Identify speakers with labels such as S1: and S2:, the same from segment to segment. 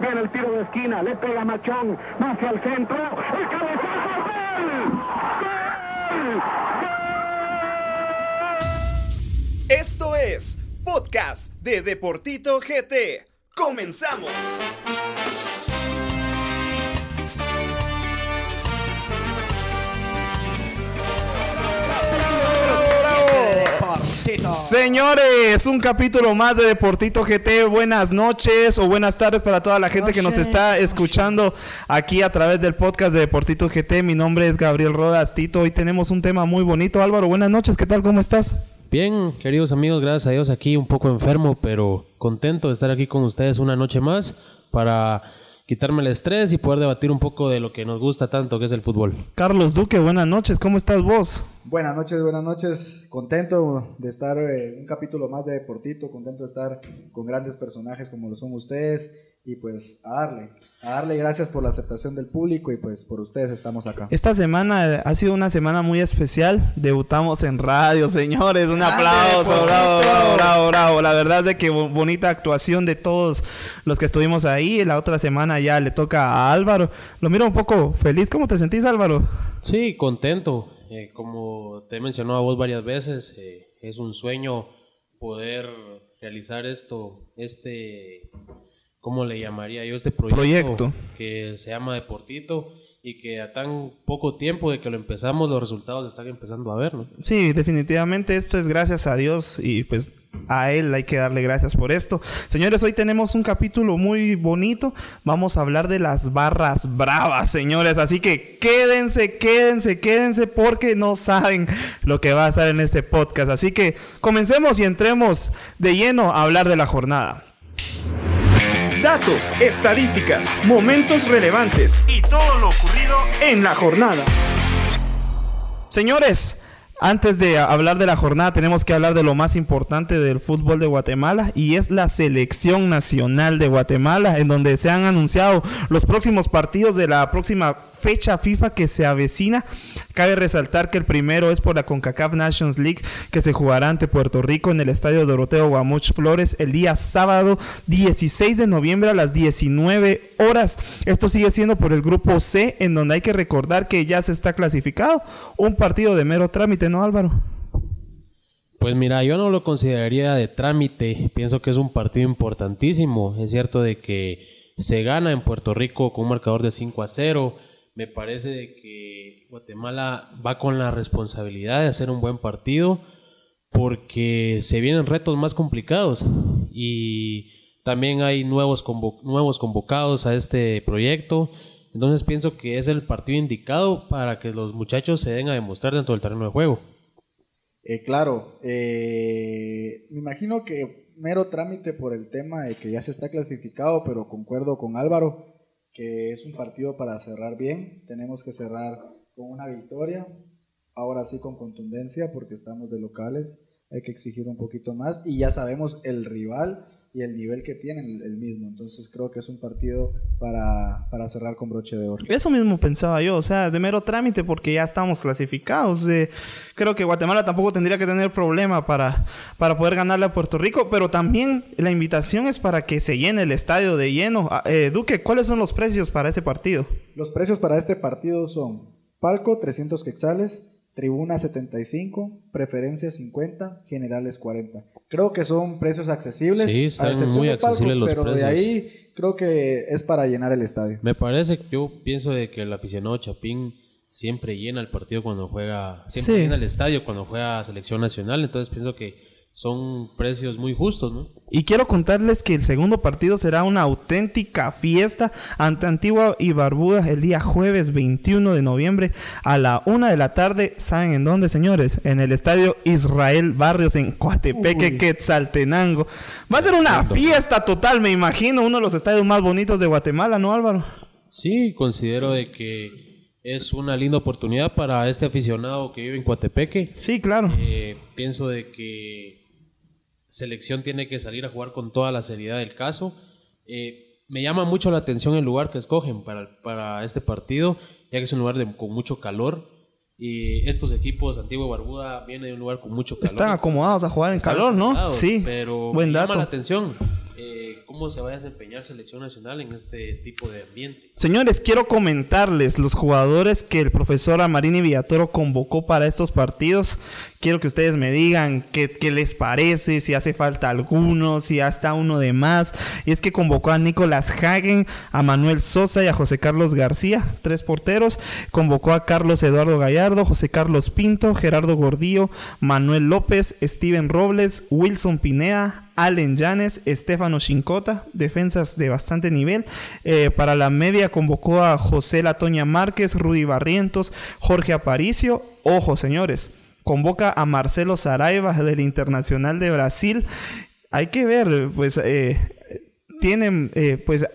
S1: Viene el tiro de esquina, le pega Machón, hacia el centro, el cabezazo, ¡gol! ¡Gol!
S2: Esto es Podcast de Deportito GT. ¡Comenzamos!
S3: Señores, un capítulo más de Deportito GT. Buenas noches o buenas tardes para toda la gente que nos está escuchando aquí a través del podcast de Deportito GT. Mi nombre es Gabriel Rodas Tito. Hoy tenemos un tema muy bonito. Álvaro, buenas noches. ¿Qué tal? ¿Cómo estás?
S4: Bien, queridos amigos, gracias a Dios aquí un poco enfermo, pero contento de estar aquí con ustedes una noche más para quitarme el estrés y poder debatir un poco de lo que nos gusta tanto, que es el fútbol.
S3: Carlos Duque, buenas noches. ¿Cómo estás vos?
S5: Buenas noches, buenas noches. Contento de estar en un capítulo más de Deportito, contento de estar con grandes personajes como lo son ustedes y pues a darle, a darle gracias por la aceptación del público y pues por ustedes estamos acá.
S3: Esta semana ha sido una semana muy especial. Debutamos en radio, señores. Un aplauso, bravo, bravo, bravo, bravo. La verdad es de que bonita actuación de todos los que estuvimos ahí. La otra semana ya le toca a Álvaro. Lo miro un poco feliz. ¿Cómo te sentís, Álvaro?
S4: Sí, contento. Eh, como te he mencionado a vos varias veces, eh, es un sueño poder realizar esto, este ¿cómo le llamaría yo este proyecto,
S3: proyecto,
S4: que se llama Deportito y que a tan poco tiempo de que lo empezamos los resultados están empezando a ver, ¿no?
S3: Sí, definitivamente esto es gracias a Dios y pues a Él hay que darle gracias por esto. Señores, hoy tenemos un capítulo muy bonito. Vamos a hablar de las barras bravas, señores. Así que quédense, quédense, quédense porque no saben lo que va a estar en este podcast. Así que comencemos y entremos de lleno a hablar de la jornada
S2: datos, estadísticas, momentos relevantes y todo lo ocurrido en la jornada.
S3: Señores, antes de hablar de la jornada, tenemos que hablar de lo más importante del fútbol de Guatemala y es la selección nacional de Guatemala, en donde se han anunciado los próximos partidos de la próxima fecha FIFA que se avecina. Cabe resaltar que el primero es por la CONCACAF Nations League que se jugará ante Puerto Rico en el Estadio Doroteo Guamuch Flores el día sábado 16 de noviembre a las 19 horas. Esto sigue siendo por el grupo C en donde hay que recordar que ya se está clasificado. Un partido de mero trámite, ¿no Álvaro?
S4: Pues mira, yo no lo consideraría de trámite, pienso que es un partido importantísimo, es cierto de que se gana en Puerto Rico con un marcador de 5 a 0, me parece que Guatemala va con la responsabilidad de hacer un buen partido porque se vienen retos más complicados y también hay nuevos, nuevos convocados a este proyecto. Entonces pienso que es el partido indicado para que los muchachos se den a demostrar dentro del terreno de juego.
S5: Eh, claro, eh, me imagino que mero trámite por el tema de que ya se está clasificado, pero concuerdo con Álvaro que es un partido para cerrar bien. Tenemos que cerrar con una victoria, ahora sí con contundencia porque estamos de locales, hay que exigir un poquito más y ya sabemos el rival y el nivel que tiene el, mismo. Entonces creo que es un partido para, para, cerrar con broche de oro.
S3: Eso mismo pensaba yo, o sea, de mero trámite porque ya estamos clasificados. Eh, creo que Guatemala tampoco tendría que tener problema para, para poder ganarle a Puerto Rico, pero también la invitación es para que se llene el estadio de lleno. Ah, eh, Duque, ¿cuáles son los precios para ese partido?
S5: Los precios para este partido son palco 300 quetzales, Tribuna 75, Preferencia 50, Generales 40. Creo que son precios accesibles.
S4: Sí, están muy accesibles los
S5: pero de ahí creo que es para llenar el estadio.
S4: Me parece, yo pienso de que el aficionado Chapín siempre llena el partido cuando juega, siempre llena el estadio cuando juega selección nacional, entonces pienso que son precios muy justos, ¿no?
S3: Y quiero contarles que el segundo partido será una auténtica fiesta ante Antigua y Barbuda el día jueves 21 de noviembre a la una de la tarde. ¿Saben en dónde, señores? En el estadio Israel Barrios en Coatepeque, Quetzaltenango. Va a ser una fiesta total, me imagino, uno de los estadios más bonitos de Guatemala, ¿no, Álvaro?
S4: Sí, considero de que es una linda oportunidad para este aficionado que vive en Coatepeque.
S3: Sí, claro.
S4: Eh, pienso de que selección tiene que salir a jugar con toda la seriedad del caso. Eh, me llama mucho la atención el lugar que escogen para, para este partido, ya que es un lugar de, con mucho calor. Y estos equipos, Antigua y Barbuda, vienen de un lugar con mucho calor.
S3: Están acomodados a jugar en calor, ¿no?
S4: Sí, pero
S3: Buen
S4: me
S3: dato.
S4: llama la atención. Eh, cómo se va a desempeñar selección nacional en este tipo de ambiente.
S3: Señores, quiero comentarles los jugadores que el profesor Amarini Villatoro convocó para estos partidos. Quiero que ustedes me digan qué, qué les parece, si hace falta alguno, si hasta uno de más. Y es que convocó a Nicolás Hagen, a Manuel Sosa y a José Carlos García, tres porteros. Convocó a Carlos Eduardo Gallardo, José Carlos Pinto, Gerardo Gordillo, Manuel López, Steven Robles, Wilson Pineda, Allen Llanes, Estefano Chincota, defensas de bastante nivel. Eh, para la media convocó a José Latoña Márquez, Rudy Barrientos, Jorge Aparicio. Ojo, señores, convoca a Marcelo Saraiva del Internacional de Brasil. Hay que ver, pues, eh, tienen, eh, pues,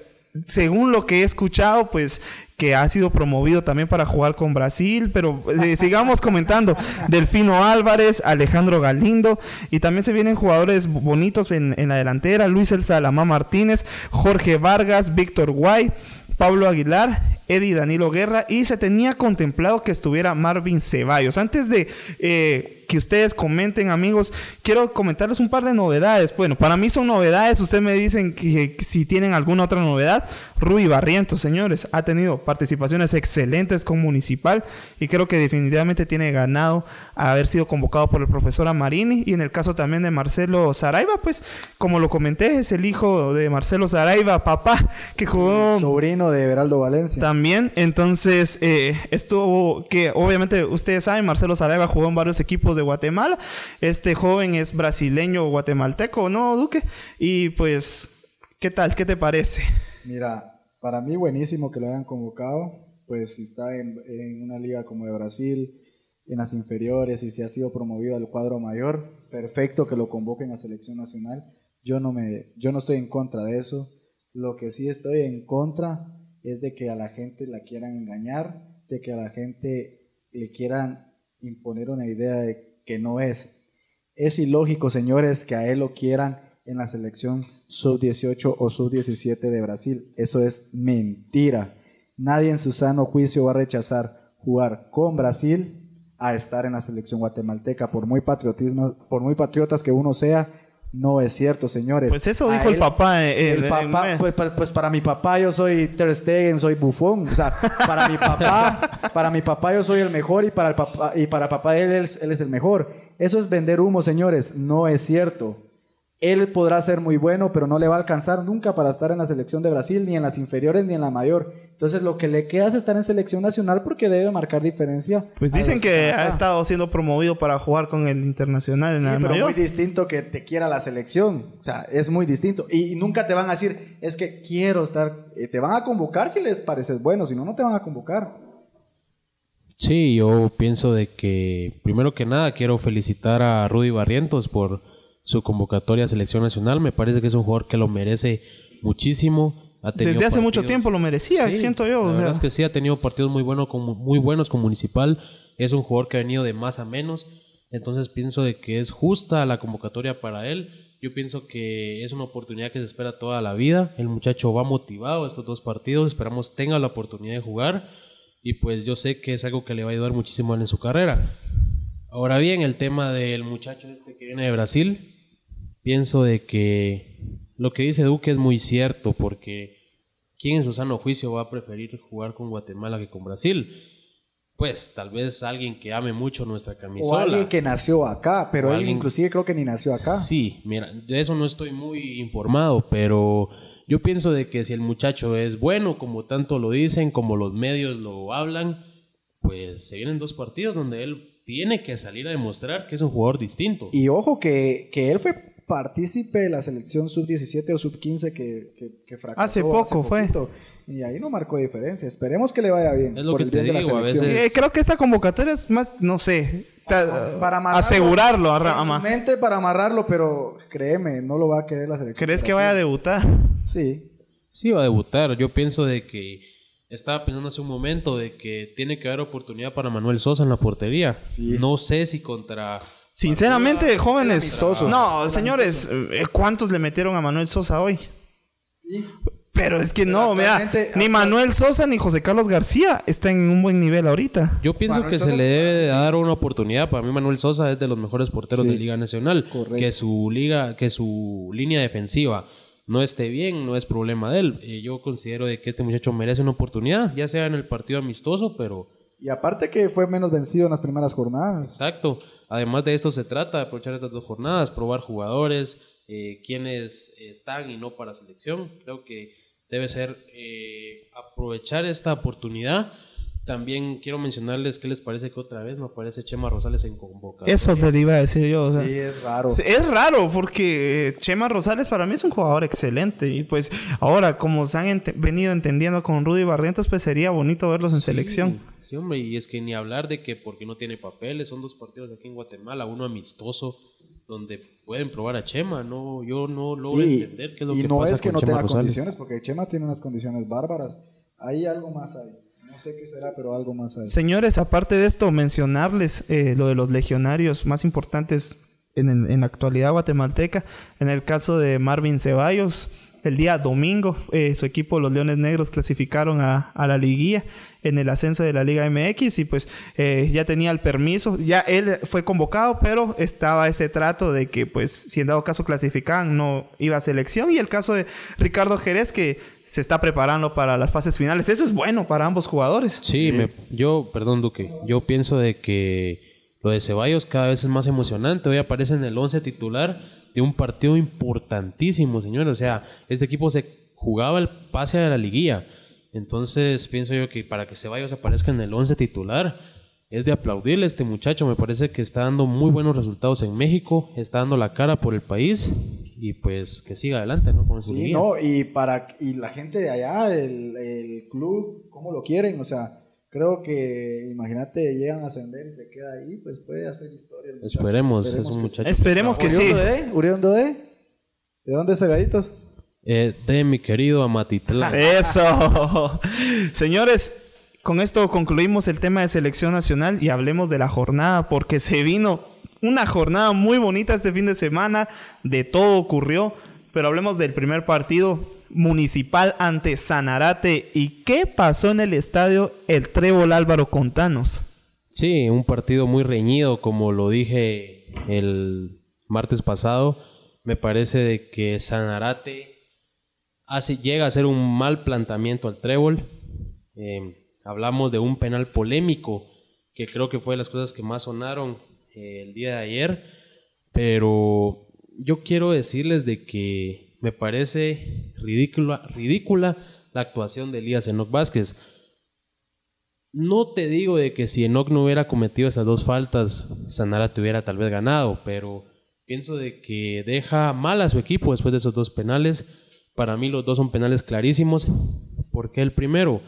S3: según lo que he escuchado, pues que ha sido promovido también para jugar con Brasil, pero eh, sigamos comentando. Delfino Álvarez, Alejandro Galindo, y también se vienen jugadores bonitos en, en la delantera, Luis El Salamá Martínez, Jorge Vargas, Víctor Guay, Pablo Aguilar, Eddie Danilo Guerra, y se tenía contemplado que estuviera Marvin Ceballos. Antes de eh, que ustedes comenten, amigos, quiero comentarles un par de novedades. Bueno, para mí son novedades. Ustedes me dicen que, si tienen alguna otra novedad. Rui Barrientos, señores, ha tenido participaciones excelentes con Municipal y creo que definitivamente tiene ganado haber sido convocado por el profesor Amarini. Y en el caso también de Marcelo Saraiva, pues, como lo comenté, es el hijo de Marcelo Saraiva, papá, que jugó.
S5: Sobrino de Everaldo Valencia.
S3: También, entonces, eh, estuvo que obviamente ustedes saben, Marcelo Saraiva jugó en varios equipos de Guatemala. Este joven es brasileño guatemalteco, ¿no, Duque? Y pues, ¿qué tal? ¿Qué te parece?
S5: Mira, para mí buenísimo que lo hayan convocado, pues si está en, en una liga como de Brasil, en las inferiores y si ha sido promovido al cuadro mayor, perfecto que lo convoquen a selección nacional. Yo no, me, yo no estoy en contra de eso. Lo que sí estoy en contra es de que a la gente la quieran engañar, de que a la gente le quieran imponer una idea de que no es. Es ilógico, señores, que a él lo quieran en la selección sub-18 o sub-17 de Brasil. Eso es mentira. Nadie en su sano juicio va a rechazar jugar con Brasil a estar en la selección guatemalteca. Por muy patriotismo, por muy patriotas que uno sea, no es cierto, señores.
S3: Pues eso dijo el papá. eh,
S5: El
S3: eh,
S5: papá,
S3: eh,
S5: pues, pa- pues para mi papá yo soy Ter Stegen, soy bufón. O sea, para mi papá, para mi papá yo soy el mejor y para el papá y para papá él, él es el mejor. Eso es vender humo, señores. No es cierto. Él podrá ser muy bueno, pero no le va a alcanzar nunca para estar en la selección de Brasil, ni en las inferiores, ni en la mayor. Entonces, lo que le queda es estar en selección nacional porque debe marcar diferencia.
S3: Pues dicen que
S5: están
S3: ha estado siendo promovido para jugar con el Internacional en
S5: Sí,
S3: la
S5: pero
S3: mayor.
S5: muy distinto que te quiera la selección. O sea, es muy distinto. Y nunca te van a decir, es que quiero estar. eh, te van a convocar si les pareces bueno, si no, no te van a convocar.
S4: Sí, yo pienso de que primero que nada quiero felicitar a Rudy Barrientos por su convocatoria a selección nacional. Me parece que es un jugador que lo merece muchísimo. Ha
S3: Desde hace mucho tiempo lo merecía,
S4: Sí,
S3: siento yo.
S4: La
S3: o sea.
S4: verdad es que sí, ha tenido partidos muy, buenos con, muy buenos con Municipal. Es un jugador que ha venido de más a menos. Entonces pienso de que es justa la convocatoria para él. Yo pienso que es una oportunidad que se espera toda la vida. El muchacho va motivado a estos dos partidos. Esperamos tenga la oportunidad de jugar. Y pues yo sé que es algo que le va a ayudar muchísimo en su carrera. Ahora bien, el tema del muchacho este que viene de Brasil, pienso de que lo que dice Duque es muy cierto, porque ¿quién en su sano juicio va a preferir jugar con Guatemala que con Brasil? Pues tal vez alguien que ame mucho nuestra
S5: O
S4: camisola.
S5: alguien que nació acá, pero
S4: O
S5: él
S4: alguien-
S5: inclusive creo que ni nació acá.
S4: Sí, mira, de eso no estoy muy informado, pero yo pienso de que si el muchacho es bueno, como tanto lo dicen, como los medios lo hablan, pues se vienen dos partidos donde él tiene que salir a demostrar que es un jugador distinto.
S5: Y ojo que, que él fue partícipe de la selección sub-17 o sub-15 que, que, que fracasó.
S3: Hace poco fue.
S5: poquito. Y ahí no marcó diferencia. Esperemos que le vaya bien.
S4: Es lo
S5: por
S4: que
S5: el
S4: te
S5: bien de la selección.
S4: veces-
S3: Eh, creo que esta convocatoria es más, no sé, ta-
S5: Para amarrarlo,
S3: asegurarlo. a
S5: mente para amarrarlo, pero créeme, no lo va a querer la selección.
S3: ¿Crees que vaya a debutar?
S5: Sí.
S4: Sí, va a debutar. Yo pienso de que estaba pensando hace un momento de que tiene que haber oportunidad para Manuel Sosa en la portería.
S5: Sí.
S4: No sé si contra...
S3: Sinceramente, jóvenes.
S5: amistoso.
S3: No, señores, eh, ¿cuántos le metieron a Manuel Sosa hoy? Pero es que no, mira, ni Manuel Sosa ni José Carlos García están en un buen nivel ahorita.
S4: Yo pienso
S5: Manuel
S4: que se le debe
S5: sí.
S4: dar una oportunidad. Para mí Manuel Sosa es de los mejores porteros
S5: Sí.
S4: de Liga Nacional.
S5: Correcto.
S4: Que su liga, que su línea defensiva no esté bien, no es problema de él. Eh, yo considero de que este muchacho merece una oportunidad, ya sea en el partido amistoso, pero...
S5: Y aparte que fue menos vencido en las primeras jornadas.
S4: Exacto. Además de esto se trata de aprovechar estas dos jornadas, probar jugadores, eh, quienes están y no para selección. Creo que debe ser eh, aprovechar esta oportunidad. También quiero mencionarles qué les parece que otra vez no aparece Chema Rosales en convocatoria.
S3: Eso te iba a decir yo. o sea.
S5: Sí, es raro.
S3: Es raro porque Chema Rosales para mí es un jugador excelente y pues ahora como se han venido entendiendo con Rudy Barrientos pues sería bonito verlos en selección.
S4: Sí, hombre, y es que ni hablar de que porque no tiene papeles, son dos partidos aquí en Guatemala, uno amistoso, donde pueden probar a Chema, no, yo no logro
S5: Sí,
S4: entender qué es lo
S5: y
S4: que
S5: no
S4: pasa
S5: es que
S4: con
S5: no
S4: Chema
S5: tenga
S4: Rosales.
S5: condiciones, porque Chema tiene unas condiciones bárbaras. Hay algo más ahí. No sé qué será, pero algo más ahí.
S3: Señores, aparte de esto, mencionarles eh, lo de los legionarios más importantes en, el- en la actualidad guatemalteca. En el caso de Marvin Ceballos, el día domingo, eh, su equipo, los Leones Negros, clasificaron a, a la liguilla en el ascenso de la Liga MX y pues eh, ya tenía el permiso. Ya él fue convocado, pero estaba ese trato de que pues si en dado caso clasificaban no iba a selección. Y el caso de Ricardo Jerez que se está preparando para las fases finales. Eso es bueno para ambos jugadores.
S4: Sí, me- yo, perdón Duque, yo pienso de que lo de Ceballos cada vez es más emocionante. Hoy aparece en el 11 titular de un partido importantísimo, señores. O sea, este equipo se jugaba el pase a la liguilla. Entonces pienso yo que para que Ceballos aparezca en el 11 titular es de aplaudirle a este muchacho. Me parece que está dando muy buenos resultados en México, está dando la cara por el país y pues que siga adelante, ¿no? Con
S5: Sí, no, y para y la gente de allá, el, el club, ¿cómo lo quieren? O sea, creo que, imagínate, llegan a ascender y se queda ahí, pues puede hacer historia.
S4: Esperemos, es un muchacho.
S3: Esperemos que sí.
S5: ¿Uriondo de? ¿Uriondo de? ¿De dónde Cegaditos?
S4: Eh, de mi querido Amatitlán.
S3: Eso. Señores, con esto concluimos el tema de selección nacional y hablemos de la jornada porque se vino una jornada muy bonita este fin de semana, de todo ocurrió, pero hablemos del primer partido municipal ante Sanarate y qué pasó en el estadio El Trébol Álvaro Contanos.
S4: Sí, un partido muy reñido, como lo dije el martes pasado. Me parece de que Sanarate hace, llega a ser un mal planteamiento al trébol. Eh, hablamos de un penal polémico, que creo que fue de las cosas que más sonaron eh, el día de ayer. Pero yo quiero decirles de que me parece ridícula, la actuación de Elías Enoc Vázquez. No te digo de que si Enoch no hubiera cometido esas dos faltas, Sanarate hubiera tal vez ganado, pero pienso de que deja mal a su equipo después de esos dos penales. Para mí los dos son penales clarísimos, porque el primero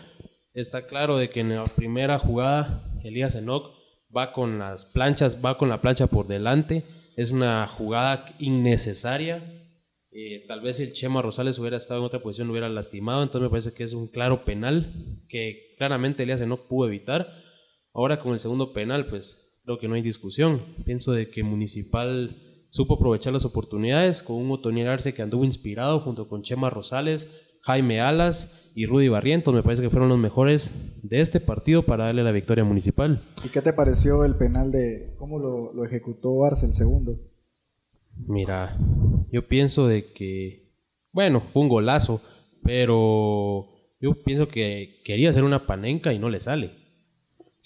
S4: está claro de que en la primera jugada Elías Enoch va con las planchas, va con la plancha por delante, es una jugada innecesaria. Eh, tal vez si el Chema Rosales hubiera estado en otra posición, lo hubiera lastimado. Entonces me parece que es un claro penal que claramente Elías no pudo evitar. Ahora con el segundo penal, pues creo que no hay discusión. Pienso de que Municipal supo aprovechar las oportunidades con un Otoniel Arce que anduvo inspirado junto con Chema Rosales, Jaime Alas y Rudy Barrientos. Me parece que fueron los mejores de este partido para darle la victoria Municipal.
S5: ¿Y qué te pareció el penal de cómo lo, lo ejecutó Arce el segundo?
S4: Mira, yo pienso de que, bueno, fue un golazo, pero yo pienso que quería hacer una panenca y no le sale.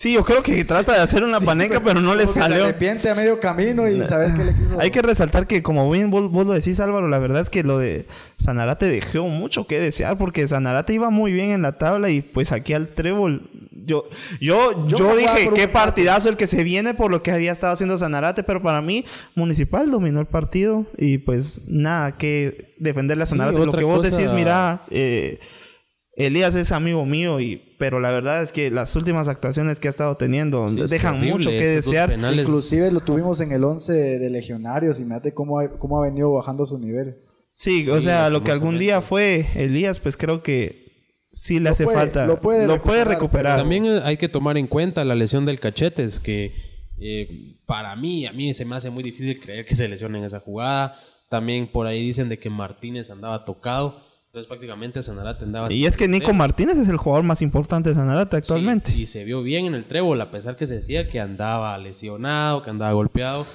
S3: Sí, yo creo que trata de hacer una paneca, pero no le salió.
S5: Se arrepiente a medio camino y saber qué le quiso.
S3: Hay que resaltar que, como bien vos, vos lo decís, Álvaro, la verdad es que lo de Sanarate dejó mucho que desear porque Sanarate iba muy bien en la tabla y pues aquí al trébol. Yo, yo, yo, dije,
S5: un
S3: qué partidazo el que se viene por lo que había estado haciendo Sanarate, pero para mí, Municipal dominó el partido y pues nada que defenderle a
S4: Sí,
S3: Sanarate. lo que vos
S4: cosa-
S3: decís, mira, eh, Elías es amigo mío, y pero la verdad es que las últimas actuaciones que ha estado teniendo
S4: Sí,
S3: dejan
S4: terrible,
S3: mucho que desear.
S5: Inclusive lo tuvimos en el 11 de legionarios y mírate cómo ha, cómo ha venido bajando su nivel.
S3: Sí, o sea, lo que algún día fue Elías, pues creo que sí le
S5: Lo
S3: hace
S5: puede-
S3: falta.
S5: lo puede recuperar,
S3: recuperar.
S4: También eh, hay que tomar en cuenta la lesión del Cachetes, que eh, para mí, a mí se me hace muy difícil creer que se lesione en esa jugada. También por ahí dicen de que Martínez andaba tocado, entonces prácticamente Sanarate andaba...
S3: Y es que Nico. Martínez es el jugador más importante de Sanarate actualmente.
S4: Sí, y se vio bien en el trébol, a pesar que se decía que andaba lesionado, que andaba golpeado.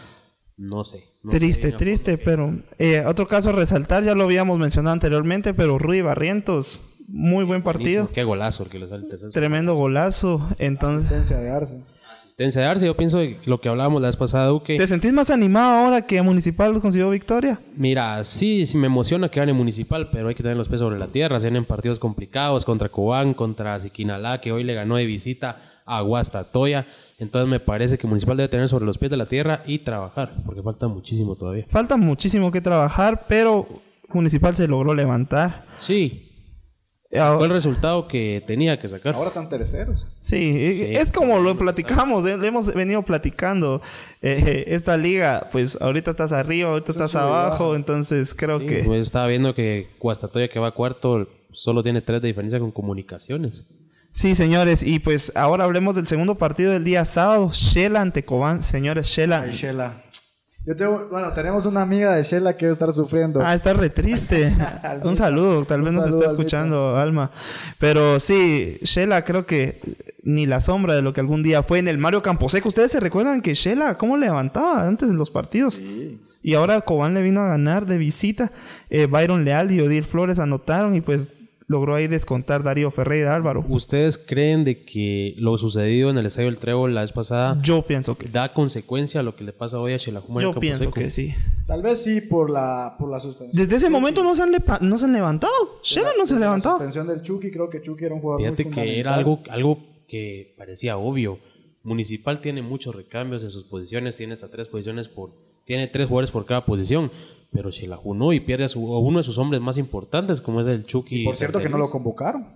S4: no sé. no
S3: Triste, triste, pero eh, otro caso a resaltar, ya lo habíamos mencionado anteriormente, pero Rui Barrientos, muy buen partido,
S4: buenísimo, Qué golazo el que le sale el tercer
S3: tremendo golazo, entonces...
S5: Asistencia de Arce.
S4: asistencia de Arce. Yo pienso que lo que hablábamos la vez pasada, Duque.
S3: ¿Te sentís más animado ahora que Municipal consiguió victoria?
S4: Mira, sí, sí me emociona que gane Municipal, pero hay que tener los pies sobre la tierra. Se vienen partidos complicados contra Cobán, contra Siquinalá, que hoy le ganó de visita a Guastatoya. Entonces me parece que Municipal debe tener sobre los pies de la tierra y trabajar, porque falta muchísimo todavía.
S3: Falta muchísimo que trabajar, pero Municipal se logró levantar.
S4: Sí, fue el resultado que tenía que sacar.
S5: Ahora están terceros.
S3: Sí, es como lo platicamos, eh, le hemos venido platicando. eh, eh, esta liga, pues ahorita estás arriba, ahorita estás abajo,
S5: baja.
S3: entonces creo
S4: Sí,
S3: que...
S4: pues estaba viendo que Guastatoya, que va cuarto, solo tiene tres de diferencia con comunicaciones.
S3: Sí, señores, y pues ahora hablemos del segundo partido del día sábado, Shela ante Cobán. Señores, Shela...
S5: Ay, Shela. Yo tengo, bueno, tenemos una amiga de Shela que debe estar sufriendo.
S3: Ah, está re triste. Un saludo, tal vez
S5: Un
S3: nos
S5: saludo,
S3: está escuchando Alma. Pero sí, Shela creo que ni la sombra de lo que algún día fue en el Mario Camposeco. ¿Ustedes se recuerdan que Shela cómo levantaba antes de los partidos? Y ahora Cobán le vino a ganar de visita. Eh, Byron Leal y Odil Flores anotaron y pues logró ahí descontar Darío Ferreira Álvaro.
S4: ¿Ustedes creen de que lo sucedido en el Estadio del Trébol la vez pasada
S3: Yo pienso que sí.
S4: da consecuencia a lo que le pasa hoy a Chelajuma
S3: Yo pienso que sí.
S5: Tal vez sí por la, por la suspensión.
S3: Desde ese momento no se han, lepa- no se han levantado. Shela no se ha
S5: Desde la
S3: levantado.
S5: suspensión del Chucky, creo que Chucky era un jugador
S4: Fíjate
S5: muy
S4: que era algo, algo que parecía obvio. Municipal tiene muchos recambios en sus posiciones, tiene hasta tres posiciones por, tiene tres jugadores por cada posición, pero Chelaju no y pierde a, su- a uno de sus hombres más importantes, como es el Chucky.
S5: Por cierto que no lo convocaron.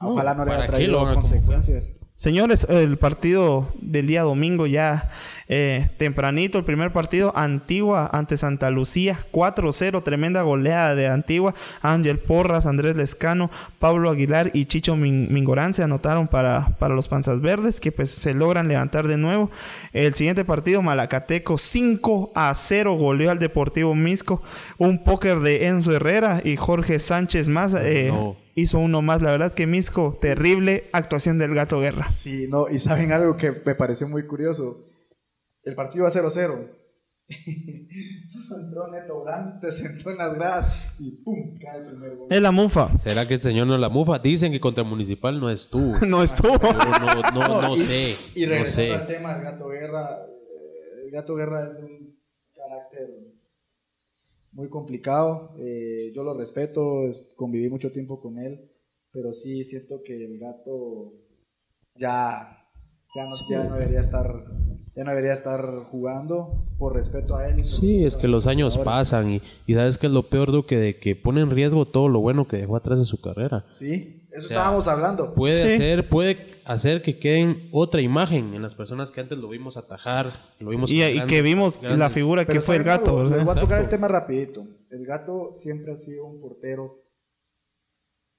S5: Ojalá no le
S4: ¿para
S5: haya traído consecuencias.
S3: Señores, el partido del día domingo ya eh, tempranito, el primer partido, Antigua ante Santa Lucía, 4-0, tremenda goleada de Antigua. Ángel Porras, Andrés Lescano, Pablo Aguilar y Chicho Min- Mingorán se anotaron para, para los Panzas Verdes, que pues se logran levantar de nuevo. El siguiente partido, Malacateco, 5 a 0, goleó al Deportivo Misco. Un póker de Enzo Herrera y Jorge Sánchez más. eh,
S4: No.
S3: Hizo uno más, la verdad es que Misco, terrible actuación del Gato Guerra.
S5: Sí, no, y saben algo que me pareció muy curioso. El partido iba 0-0. Solo entró Neto Brand, se sentó en las gradas y ¡pum! cae el primer gol.
S3: Es la mufa.
S4: ¿Será que el señor no la mufa? Dicen que contra Municipal no estuvo.
S3: No estuvo.
S4: Pero no, no, no
S5: y,
S4: sé.
S5: Y
S4: no
S5: regresando al
S4: sé.
S5: tema del Gato Guerra, eh, el Gato Guerra es de un carácter muy complicado. eh, yo lo respeto, es- conviví mucho tiempo con él, pero sí siento que el gato ya, ya, no, ya no debería estar ya no debería estar jugando por respeto a él.
S4: Sí, es que los años pasan y, y sabes que es lo peor, Duque, de que pone en riesgo todo lo bueno que dejó atrás en su carrera.
S5: Sí, eso
S4: sea,
S5: estábamos hablando.
S4: Puede
S3: Sí.
S4: hacer, puede hacer que queden otra imagen en las personas que antes lo vimos atajar, lo vimos
S3: Y, que vimos
S4: grandes-
S3: la figura que
S5: Pero
S3: fue el
S5: ¿saben
S3: gato,
S5: algo? Les voy a tocar el tema rapidito. El gato siempre ha sido un portero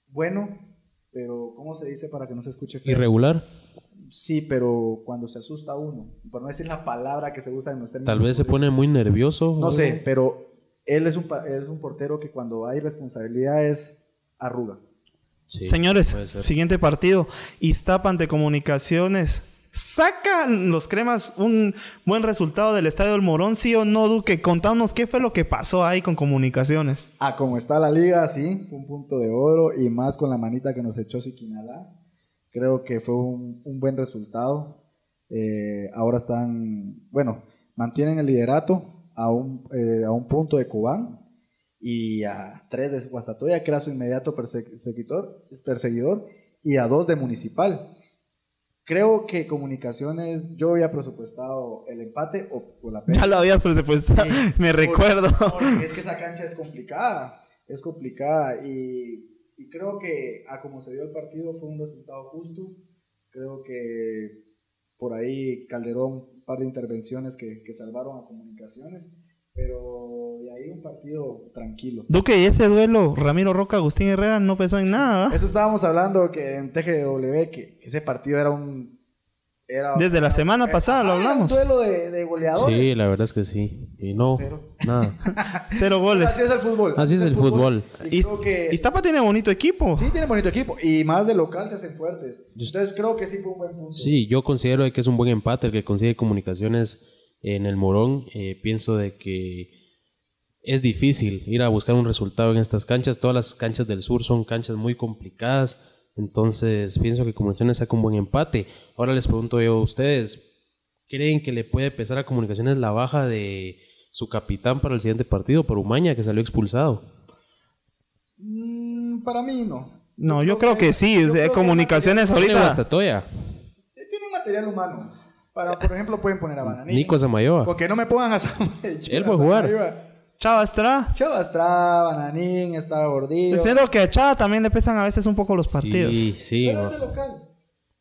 S5: bueno, pero ¿cómo se dice para que no se escuche feo?
S4: irregular.
S5: Sí, pero cuando se asusta uno, por no decir la palabra que se usa en los términos
S4: Tal vez se pone muy nervioso.
S5: No sé, pero él es un, pa- es un portero que cuando hay responsabilidades arruga.
S4: Sí,
S3: Señores, siguiente partido. Iztapa ante Comunicaciones. ¿Sacan los cremas un buen resultado del Estadio del Morón, sí o no, Duque? Contanos qué fue lo que pasó ahí con Comunicaciones.
S5: Ah, como está la liga, sí, un punto de oro y más con la manita que nos echó Siquinalá. Creo que fue un, un buen resultado. Eh, ahora están, bueno, mantienen el liderato a un, eh, a un punto de Cobán y a tres de Guastatoya, que era su inmediato perseguidor, perseguidor y a dos de Municipal. Creo que Comunicaciones, yo había presupuestado el empate o, o la
S3: Ya lo habías presupuestado,
S5: Sí,
S3: me recuerdo.
S5: porque es que esa cancha es complicada, es complicada y, y creo que a como se dio el partido fue un resultado justo. Creo que por ahí Calderón, un par de intervenciones que, que salvaron a comunicaciones, pero de ahí un partido tranquilo.
S3: Duque, y ese duelo, Ramiro Roca, Agustín Herrera, no pesó en nada. ¿va?
S5: Eso estábamos hablando que en TGW, que ese partido era un... Era,
S3: Desde la semana pasada lo
S5: Ah, era
S3: hablamos.
S5: Un duelo de, de goleadores.
S4: Sí, la verdad es que sí. Y no,
S5: Cero.
S4: nada.
S3: Cero goles.
S5: Así es el fútbol.
S4: Así es el fútbol.
S5: Y creo que...
S3: Iztapa tiene bonito equipo.
S5: Sí, tiene bonito equipo. Y más de local se hacen fuertes. Entonces creo que sí fue un buen punto.
S4: Sí, yo considero que es un buen empate el que consigue comunicaciones en el Morón. Eh, pienso de que es difícil ir a buscar un resultado en estas canchas. Todas las canchas del sur son canchas muy complicadas. Entonces pienso que Comunicaciones saca un buen empate. Ahora les pregunto yo a ustedes, ¿creen que le puede pesar a Comunicaciones la baja de su capitán para el siguiente partido, por Umaña, que salió expulsado?
S5: Mm, para mí no.
S3: No, yo creo que sí. o sea,
S5: creo que
S3: comunicaciones
S4: Tiene
S3: ahorita.
S5: Eh, Tiene un material humano. Para, por ejemplo, pueden poner a Bananín.
S4: Nico Samayoa.
S5: Porque no me pongan a Samuel.
S4: Él puede jugar.
S3: Chava Estrada.
S5: Chava Estrada, Bananín, estaba Gordillo.
S3: Siento que a Chava también le pesan a veces un poco los partidos.
S4: Sí, sí.
S5: Pero es de local.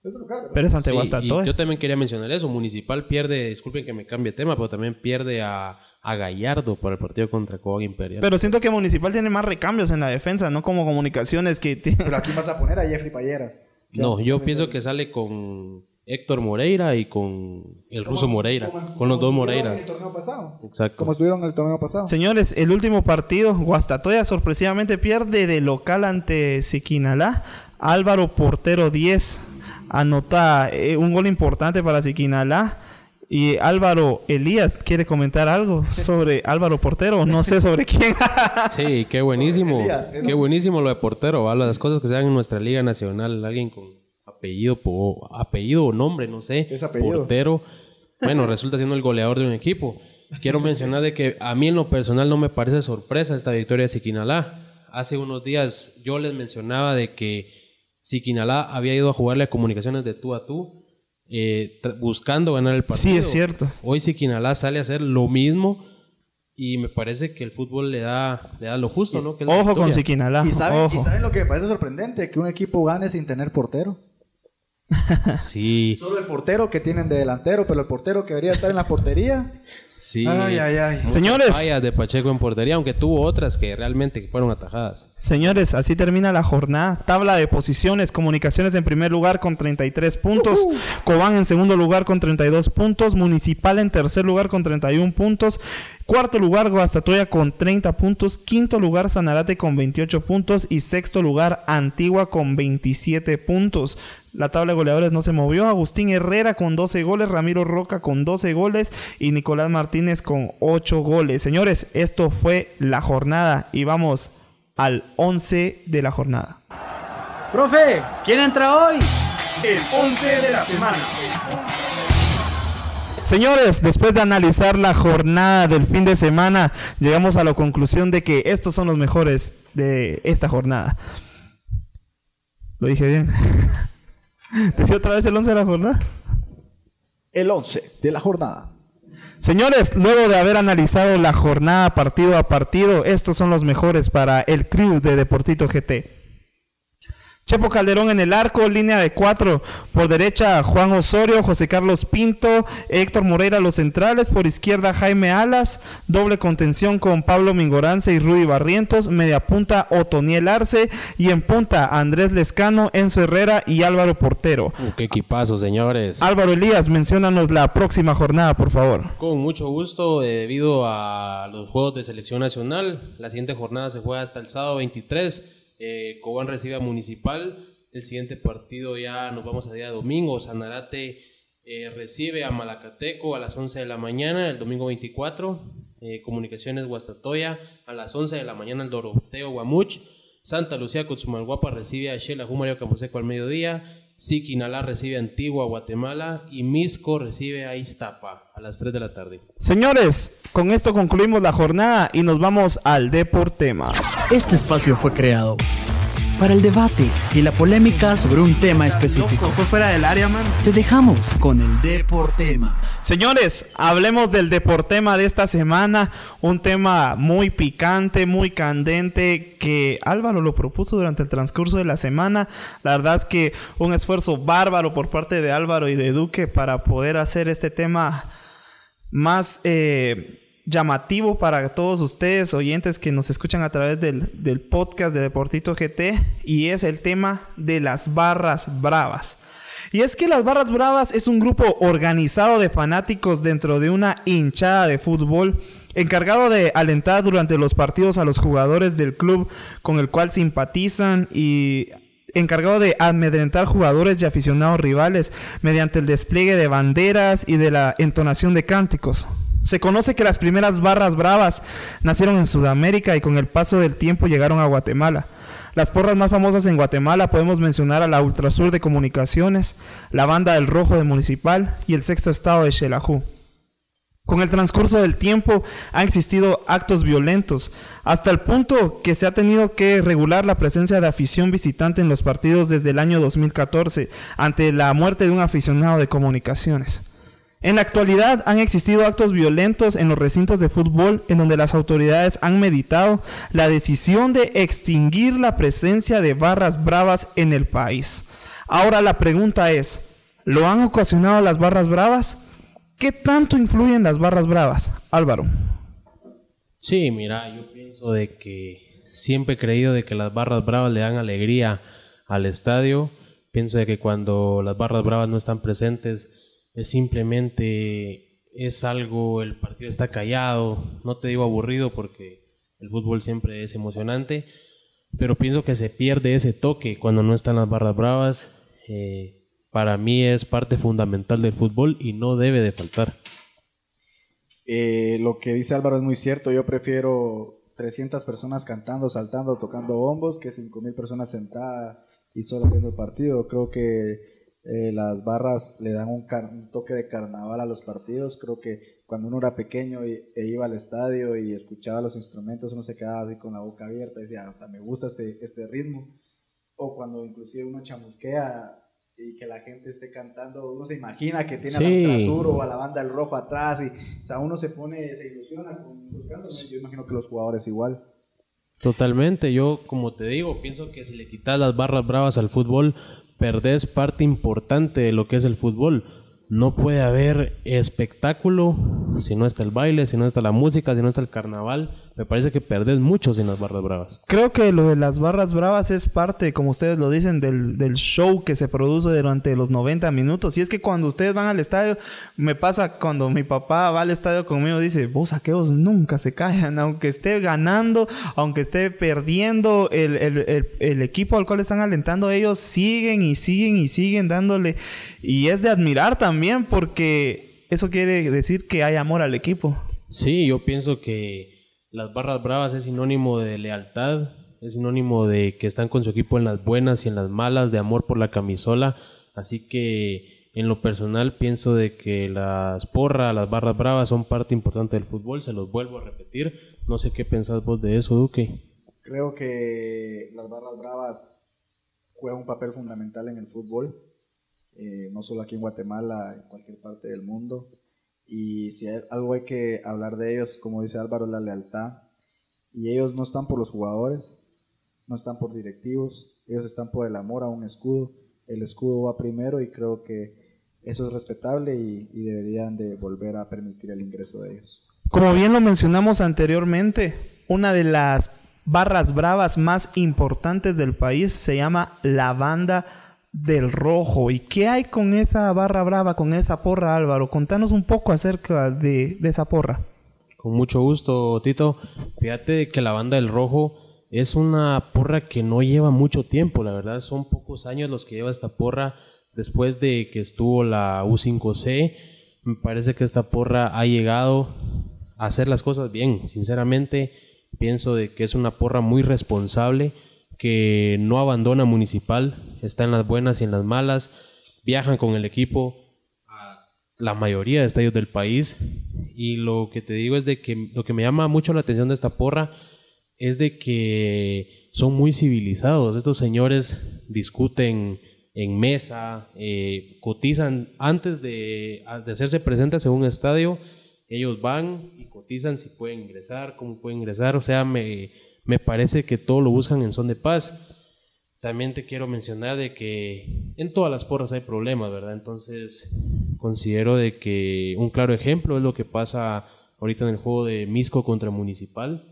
S5: Es de local.
S3: Pero es ante
S4: Sí, y
S3: Guastatoya.
S4: yo también quería mencionar eso. Municipal pierde, disculpen que me cambie de tema, pero también pierde a, a Gallardo para el partido contra Cobán Imperial.
S3: Pero siento que Municipal tiene más recambios en la defensa, no como comunicaciones que tiene.
S5: Pero aquí vas a poner a Jeffrey Payeras.
S4: no, yo pienso que sale con Héctor Moreira y con el ruso Moreira.
S5: Como-
S4: Con los dos Moreira.
S5: en el torneo pasado.
S4: Exacto.
S5: Como estuvieron en el torneo pasado.
S3: Señores, el último partido, Guastatoya sorpresivamente pierde de local ante Siquinalá. Álvaro Portero 10 anota eh, un gol importante para Siquinalá. Y Álvaro Elías quiere comentar algo sobre Álvaro Portero, no sé sobre quién.
S4: Sí, qué buenísimo.
S5: Elías, ¿eh?
S4: Qué buenísimo lo de portero, ¿va? las cosas que se dan en nuestra liga nacional, alguien con apellido po- apellido o nombre, no sé,
S5: Es apellido.
S4: portero, bueno, resulta siendo el goleador de un equipo. Quiero mencionar de que a mí en lo personal no me parece sorpresa esta victoria de Siquinalá. Hace unos días yo les mencionaba de que Siquinalá había ido a jugarle a comunicaciones de tú a tú, eh, buscando ganar el partido.
S3: Sí, es cierto.
S4: Hoy Siquinalá sale a hacer lo mismo y me parece que el fútbol le da, le da lo justo, ¿no? Que
S3: Ojo con. Siquinalá.
S5: ¿Y saben,
S3: Ojo.
S5: ¿Y saben lo que me parece sorprendente? Que un equipo gane sin tener portero.
S4: Sí,
S5: Solo el portero que tienen de delantero, pero el portero que debería estar en la portería.
S4: sí.
S5: Ay, ay, ay.
S3: Señores.
S4: fallas de Pacheco en portería, aunque tuvo otras que realmente fueron atajadas.
S3: Señores, así termina la jornada. Tabla de posiciones. Comunicaciones en primer lugar con 33 puntos. Cobán en segundo lugar con 32 puntos. Municipal en tercer lugar con 31 puntos. Cuarto lugar Guastatoya con 30 puntos. Quinto lugar Sanarate con 28 puntos. Y sexto lugar Antigua con 27 puntos. La tabla de goleadores no se movió. Agustín Herrera con 12 goles. Ramiro Roca con 12 goles. Y Nicolás Martínez con 8 goles. Señores, esto fue la jornada. Y vamos al 11 de la jornada.
S6: Profe, ¿quién entra hoy?
S2: El 11 de la semana.
S3: Señores, después de analizar la jornada del fin de semana, llegamos a la conclusión de que estos son los mejores de esta jornada. Lo dije bien. Decía otra vez el 11 de la jornada.
S5: El 11 de la jornada.
S3: Señores, luego de haber analizado la jornada partido a partido, estos son los mejores para el crew de Deportito GT. Chepo Calderón en el arco, línea de cuatro. Por derecha, Juan Osorio, José Carlos Pinto, Héctor Moreira los centrales. Por izquierda, Jaime Alas. Doble contención con Pablo Mingorance y Rudy Barrientos. Media punta, Otoniel Arce. Y en punta, Andrés Lescano, Enzo Herrera y Álvaro Portero.
S4: Uh, qué equipazo, señores.
S3: Álvaro Elías, menciónanos la próxima jornada, por favor.
S4: Con mucho gusto, eh, debido a los juegos de selección nacional. La siguiente jornada se juega hasta el sábado 23. Eh, Cobán recibe a Municipal. El siguiente partido ya nos vamos a día domingo. Sanarate eh, recibe a Malacateco a las 11 de la mañana, el domingo 24. Eh, Comunicaciones Guastatoya a las 11 de la mañana, el Doroteo Guamuch. Santa Lucía Cotzumalguapa recibe a Shela Jumario Camposeco al mediodía. Siquinalá recibe a Antigua, Guatemala. Y Misco recibe a Iztapa a las 3 de la tarde.
S3: Señores, con esto concluimos la jornada y nos vamos al Deportema.
S6: Este espacio fue creado para el debate y la polémica sobre un tema específico.
S3: Fue fuera del área, man.
S6: Te dejamos con el Deportema.
S3: Señores, hablemos del Deportema de esta semana. Un tema muy picante, muy candente, que Álvaro lo propuso durante el transcurso de la semana. La verdad es que un esfuerzo bárbaro por parte de Álvaro y de Duque para poder hacer este tema más eh, llamativo para todos ustedes, oyentes que nos escuchan a través del, del podcast de Deportito GT, y es el tema de las barras bravas. Y es que las Barras Bravas es un grupo organizado de fanáticos dentro de una hinchada de fútbol encargado de alentar durante los partidos a los jugadores del club con el cual simpatizan y encargado de amedrentar jugadores y aficionados rivales mediante el despliegue de banderas y de la entonación de cánticos. Se conoce que las primeras barras bravas nacieron en Sudamérica y con el paso del tiempo llegaron a Guatemala. Las porras más famosas en Guatemala podemos mencionar a la Ultrasur de Comunicaciones, la Banda del Rojo de Municipal y el Sexto Estado de Xelajú. Con el transcurso del tiempo han existido actos violentos, hasta el punto que se ha tenido que regular la presencia de afición visitante en los partidos desde el año 2014, ante la muerte de un aficionado de comunicaciones. En la actualidad han existido actos violentos en los recintos de fútbol en donde las autoridades han meditado la decisión de extinguir la presencia de barras bravas en el país. Ahora la pregunta es, ¿lo han ocasionado las barras bravas? ¿Qué tanto influyen las barras bravas, Álvaro?
S4: Sí, mira, yo pienso de que siempre he creído de que las barras bravas le dan alegría al estadio. Pienso de que cuando las barras bravas no están presentes es simplemente es algo, el partido está callado, no te digo aburrido porque el fútbol siempre es emocionante, pero pienso que se pierde ese toque cuando no están las barras bravas. Eh, para mí es parte fundamental del fútbol y no debe de faltar.
S5: Eh, lo que dice Álvaro es muy cierto, yo prefiero 300 personas cantando, saltando, tocando bombos que 5.000 personas sentadas y solo viendo el partido. Creo que eh, las barras le dan un, toque de carnaval a los partidos. Creo que cuando uno era pequeño e iba al estadio y escuchaba los instrumentos, uno se quedaba así con la boca abierta y decía, hasta me gusta este, este ritmo. O cuando inclusive uno chamusquea, y que la gente esté cantando, uno se imagina que tiene a la o a la banda del rojo atrás y o sea, uno se pone, se ilusiona con los cantos, yo imagino que los jugadores igual.
S4: Totalmente, yo como te digo, pienso que si le quitas las barras bravas al fútbol, perdés parte importante de lo que es el fútbol no puede haber espectáculo si no está el baile, si no está la música, si no está el carnaval. Me parece que perdés mucho sin las barras bravas.
S3: Creo que lo de las barras bravas es parte, como ustedes lo dicen, del, del show que se produce durante los 90 minutos. Y es que cuando ustedes van al estadio, me pasa cuando mi papá va al estadio conmigo, dice, vos saqueos nunca se callan, aunque esté ganando, aunque esté perdiendo el, el, el equipo al cual están alentando, ellos siguen y siguen y siguen dándole. Y es de admirar también porque eso quiere decir que hay amor al equipo.
S4: Sí, yo pienso que las barras bravas es sinónimo de lealtad, es sinónimo de que están con su equipo en las buenas y en las malas, de amor por la camisola. Así que en lo personal pienso de que las porras, las barras bravas son parte importante del fútbol, se los vuelvo a repetir. No sé qué pensás vos de eso, Duque.
S5: Creo que las barras bravas juegan un papel fundamental en el fútbol, eh, no solo aquí en Guatemala, en cualquier parte del mundo. Y si hay, algo hay que hablar de ellos, como dice Álvaro, la lealtad. Y ellos no están por los jugadores, no están por directivos, ellos están por el amor a un escudo. El escudo va primero y creo que eso es respetable y, deberían de volver a permitir el ingreso de ellos.
S3: Como bien lo mencionamos anteriormente, una de las barras bravas más importantes del país se llama la banda del rojo. ¿Y qué hay con esa barra brava, con esa porra, Álvaro? Contanos un poco acerca de, esa porra.
S4: Con mucho gusto, Tito. Fíjate que la banda del rojo es una porra que no lleva mucho tiempo, la verdad. Son pocos años los que lleva esta porra después de que estuvo la U5C. Me parece que esta porra ha llegado a hacer las cosas bien. Sinceramente, pienso de que es una porra muy responsable que no abandona Municipal, está en las buenas y en las malas, viajan con el equipo a la mayoría de estadios del país y lo que te digo es de que lo que me llama mucho la atención de esta porra es de que son muy civilizados, estos señores discuten en mesa, eh, cotizan antes de, de hacerse presentes en un estadio, ellos van y cotizan si pueden ingresar, cómo pueden ingresar, o sea, me, me parece que todo lo buscan en son de paz. También te quiero mencionar de que en todas las porras hay problemas, ¿verdad? Entonces considero de que un claro ejemplo es lo que pasa ahorita en el juego de Misco contra Municipal.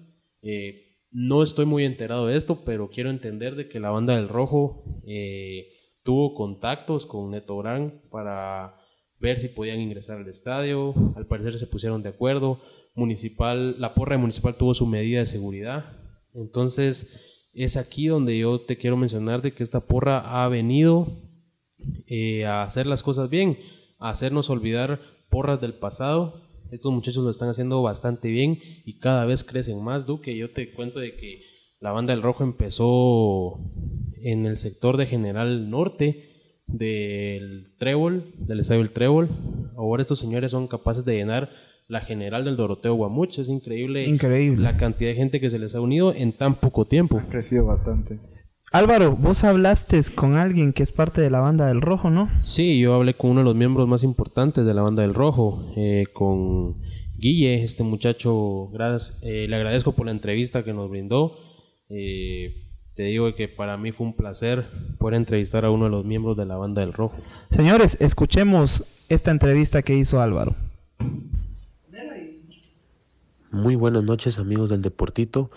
S4: Eh, no estoy muy enterado de esto, pero quiero entender de que la banda del Rojo eh, tuvo contactos con Neto Gran para ver si podían ingresar al estadio. Al parecer se pusieron de acuerdo. Municipal, la porra de Municipal tuvo su medida de seguridad entonces, es aquí donde yo te quiero mencionar de que esta porra ha venido eh, a hacer las cosas bien, a hacernos olvidar porras del pasado. Estos muchachos lo están haciendo bastante bien y cada vez crecen más, Duque. Yo te cuento de que la banda del Rojo empezó en el sector de General Norte del Trébol, del estadio del Trébol. Ahora estos señores son capaces de llenar la general del Doroteo Guamuch. Es increíble,
S3: Increíble.
S4: la cantidad de gente que se les ha unido en tan poco tiempo.
S5: Ha crecido bastante.
S3: Álvaro, vos hablaste con alguien que es parte de la banda del Rojo, ¿no?
S4: Sí, yo hablé con uno de los miembros más importantes de la banda del Rojo, eh, con Guille, este muchacho, gracias, eh, le agradezco por la entrevista que nos brindó. Eh, te digo que para mí fue un placer poder entrevistar a uno de los miembros de la banda del Rojo.
S3: Señores, escuchemos esta entrevista que hizo Álvaro.
S7: Muy buenas noches amigos del Deportito.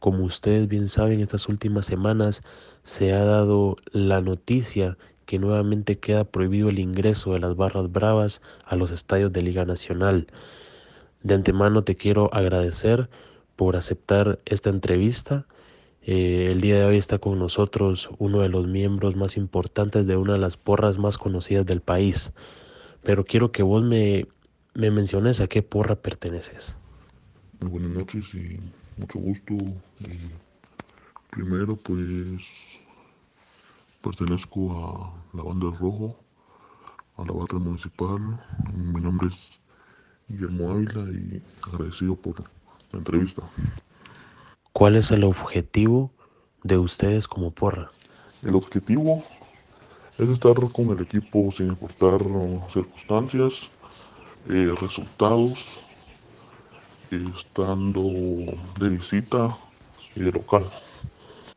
S7: Como ustedes bien saben, estas últimas semanas se ha dado la noticia que nuevamente queda prohibido el ingreso de las barras bravas a los estadios de Liga Nacional. De antemano te quiero agradecer por aceptar esta entrevista. Eh, el día de hoy está con nosotros uno de los miembros más importantes de una de las porras más conocidas del país. Pero quiero que vos me, me menciones a qué porra perteneces.
S8: Muy buenas noches y mucho gusto. Y primero, pues pertenezco a la banda del Rojo, a la barra municipal. Mi nombre es Guillermo Ávila y agradecido por la entrevista.
S7: ¿Cuál es el objetivo de ustedes como porra?
S8: El objetivo es estar con el equipo sin importar uh, circunstancias, eh, resultados, estando de visita y de local.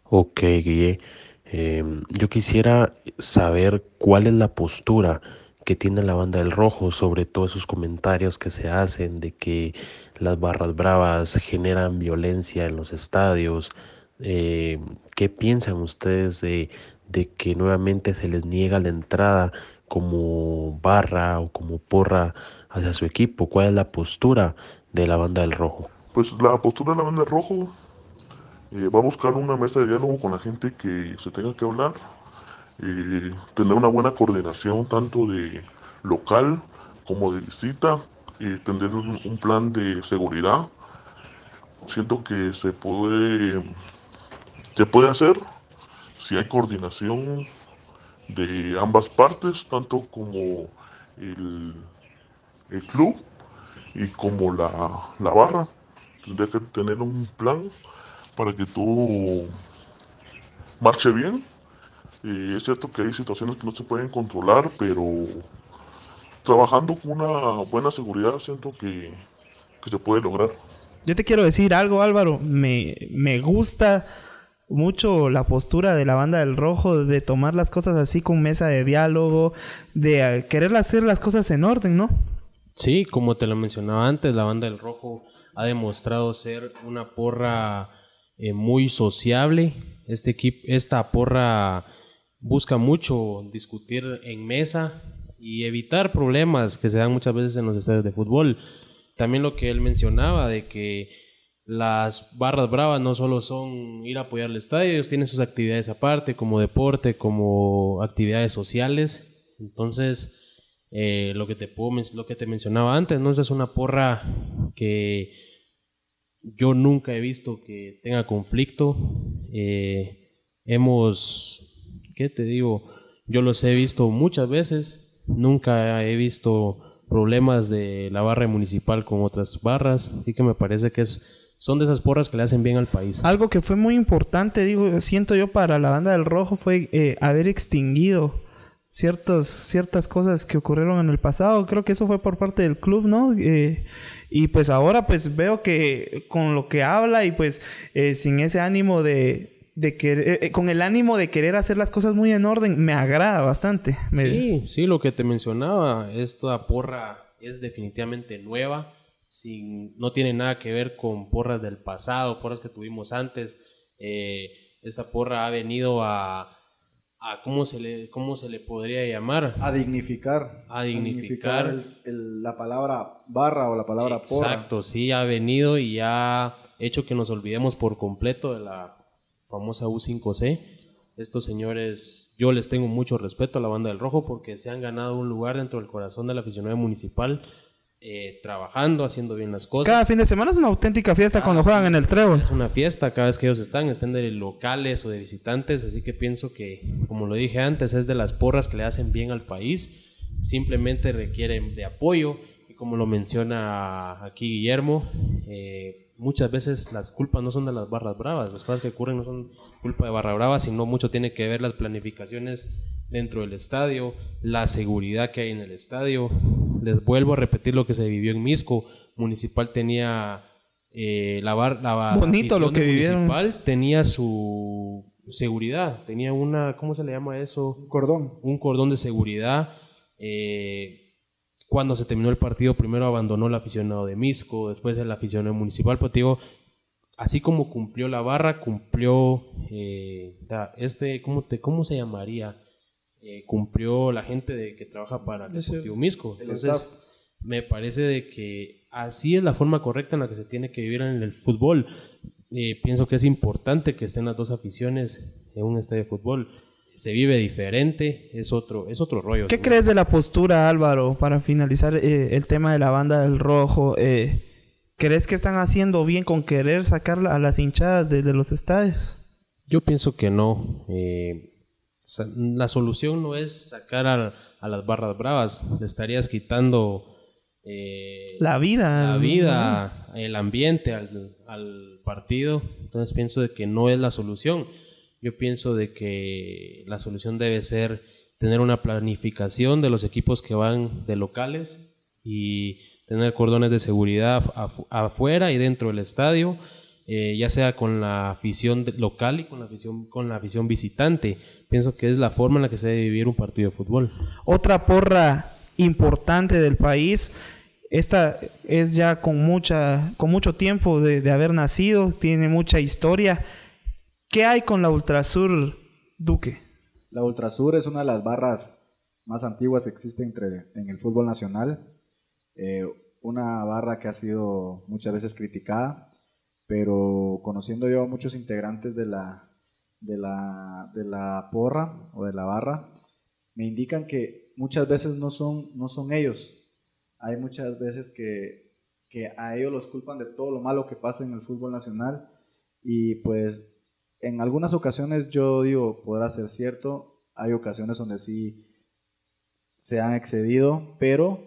S7: Ok, Guille. Eh, yo quisiera saber cuál es la postura que tiene la banda del rojo sobre todos esos comentarios que se hacen de que las barras bravas generan violencia en los estadios. Eh, ¿Qué piensan ustedes de, de que nuevamente se les niega la entrada como barra o como porra hacia su equipo? ¿Cuál es la postura de la banda del rojo?
S8: Pues la postura de la banda del rojo eh, va a buscar una mesa de diálogo con la gente que se tenga que hablar, eh, tener una buena coordinación tanto de local como de visita, tener un, un plan de seguridad. Siento que se puede, se puede hacer si hay coordinación de ambas partes, tanto como el, el club y como la, la barra. Tendría que tener un plan para que todo marche bien. Eh, es cierto que hay situaciones que no se pueden controlar, pero trabajando con una buena seguridad siento que, que se puede lograr.
S3: Yo te quiero decir algo, Álvaro. Me, me gusta mucho la postura de la banda del rojo de tomar las cosas así con mesa de diálogo, de querer hacer las cosas en orden, ¿no?
S4: Sí, como te lo mencionaba antes, la banda del rojo ha demostrado ser una porra eh, muy sociable. Este equipo, esta porra busca mucho discutir en mesa y evitar problemas que se dan muchas veces en los estadios de fútbol. También lo que él mencionaba de que las barras bravas no solo son ir a apoyar el estadio, ellos tienen sus actividades aparte, como deporte, como actividades sociales. Entonces, eh, lo, que te puedo, lo que te mencionaba antes, ¿no? Esa es una porra que yo nunca he visto que tenga conflicto. Eh, hemos, ¿qué te digo? Yo los he visto muchas veces, nunca he visto problemas de la barra municipal con otras barras, así que me parece que es, son de esas porras que le hacen bien al país.
S3: Algo que fue muy importante, digo, siento yo para la banda del rojo fue eh, haber extinguido ciertas ciertas cosas que ocurrieron en el pasado. Creo que eso fue por parte del club, ¿no? Eh, y pues ahora pues veo que con lo que habla y pues eh, sin ese ánimo de, de querer, eh, con el ánimo de querer hacer las cosas muy en orden, me agrada bastante.
S4: Sí, sí, lo que te mencionaba, esta porra es definitivamente nueva, sin, no tiene nada que ver con porras del pasado, porras que tuvimos antes. Esta porra ha venido a, a ¿cómo, se le, ¿cómo se le podría llamar?
S5: A dignificar.
S4: A dignificar.
S5: el- el- la palabra barra o la palabra porra.
S4: Exacto, sí, ha venido y ha hecho que nos olvidemos por completo de la famosa U5C. Estos señores, yo les tengo mucho respeto a la banda del Rojo porque se han ganado un lugar dentro del corazón de la aficionada municipal, eh, trabajando, haciendo bien las cosas.
S3: Cada fin de semana es una auténtica fiesta cuando juegan en el trébol.
S4: Es una fiesta cada vez que ellos están, estén de locales o de visitantes, así que pienso que, como lo dije antes, es de las porras que le hacen bien al país, simplemente requieren de apoyo y como lo menciona aquí Guillermo, eh, muchas veces las culpas no son de las barras bravas, las cosas que ocurren no son culpa de barra brava, sino mucho tiene que ver las planificaciones dentro del estadio, la seguridad que hay en el estadio. Les vuelvo a repetir lo que se vivió en Misco. Municipal tenía eh, la, bar, la
S3: Bonito lo que
S4: municipal tenía su seguridad, tenía una, ¿cómo se le llama eso?
S5: Un cordón.
S4: Un cordón de seguridad. Eh, cuando se terminó el partido, primero abandonó el aficionado de Misco, después el aficionado municipal, pero digo, así como cumplió la barra, cumplió eh, este, ¿cómo, te, ¿cómo se llamaría? Eh, cumplió la gente de, que trabaja para el Deportivo Misco. Entonces, me parece de que así es la forma correcta en la que se tiene que vivir en el fútbol. Eh, pienso que es importante que estén las dos aficiones en un estadio de fútbol se vive diferente, es otro, es otro rollo.
S3: ¿Qué crees de la postura, Álvaro, para finalizar eh, el tema de la banda del rojo? Eh, ¿Crees que están haciendo bien con querer sacar a las hinchadas de, los estadios?
S4: Yo pienso que no. Eh, la solución no es sacar a, las barras bravas, le estarías quitando
S3: la vida,
S4: la vida, el ambiente al, al partido. Entonces pienso de que no es la solución yo pienso de que la solución debe ser tener una planificación de los equipos que van de locales y tener cordones de seguridad afuera y dentro del estadio, eh, ya sea con la afición local y con la afición, con la afición visitante. Pienso que es la forma en la que se debe vivir un partido de fútbol.
S3: Otra porra importante del país esta es ya con mucha con mucho tiempo de, de haber nacido, tiene mucha historia ¿Qué hay con la Ultrasur, Duque?
S5: La Ultrasur es una de las barras más antiguas que existe entre, en el fútbol nacional. Eh, una barra que ha sido muchas veces criticada, pero conociendo yo a muchos integrantes de la, de la, de la porra o de la barra, me indican que muchas veces no son, no son ellos. Hay muchas veces que, que a ellos los culpan de todo lo malo que pasa en el fútbol nacional y pues en algunas ocasiones yo digo, podrá ser cierto, hay ocasiones donde sí se han excedido, pero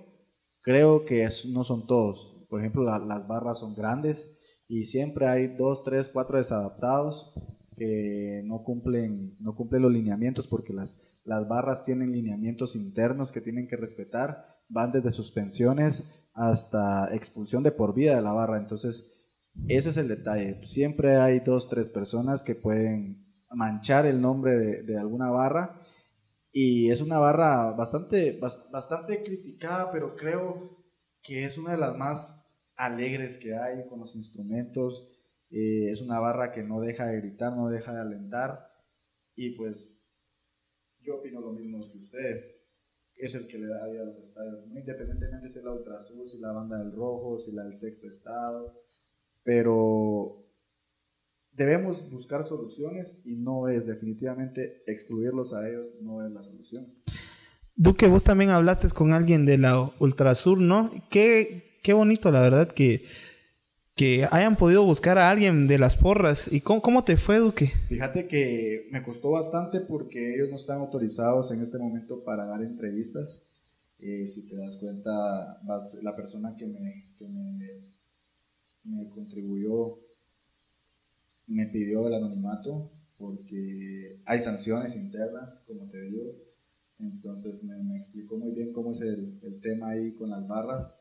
S5: creo que no son todos. Por ejemplo, las barras son grandes y siempre hay dos, tres, cuatro desadaptados que no cumplen, no cumplen los lineamientos porque las, las barras tienen lineamientos internos que tienen que respetar, van desde suspensiones hasta expulsión de por vida de la barra. Entonces, ese es el detalle. Siempre hay dos, tres personas que pueden manchar el nombre de, alguna barra y es una barra bastante, bastante criticada, pero creo que es una de las más alegres que hay con los instrumentos. Eh, es una barra que no deja de gritar, no deja de alentar y pues yo opino lo mismo que ustedes. Es el que le da vida a los estadios, independientemente si es la Ultrasur, si la banda del Rojo, si la del Sexto Estado pero debemos buscar soluciones y no es definitivamente excluirlos a ellos, no es la solución.
S3: Duque, vos también hablaste con alguien de la Ultrasur, ¿no? Qué, qué bonito, la verdad, que, que hayan podido buscar a alguien de las porras. ¿Y cómo, cómo, te fue, Duque?
S5: Fíjate que me costó bastante porque ellos no están autorizados en este momento para dar entrevistas. Eh, si te das cuenta, la persona que me, que me me contribuyó, me pidió el anonimato porque hay sanciones internas, como te digo. Entonces me, explicó muy bien cómo es el, el, tema ahí con las barras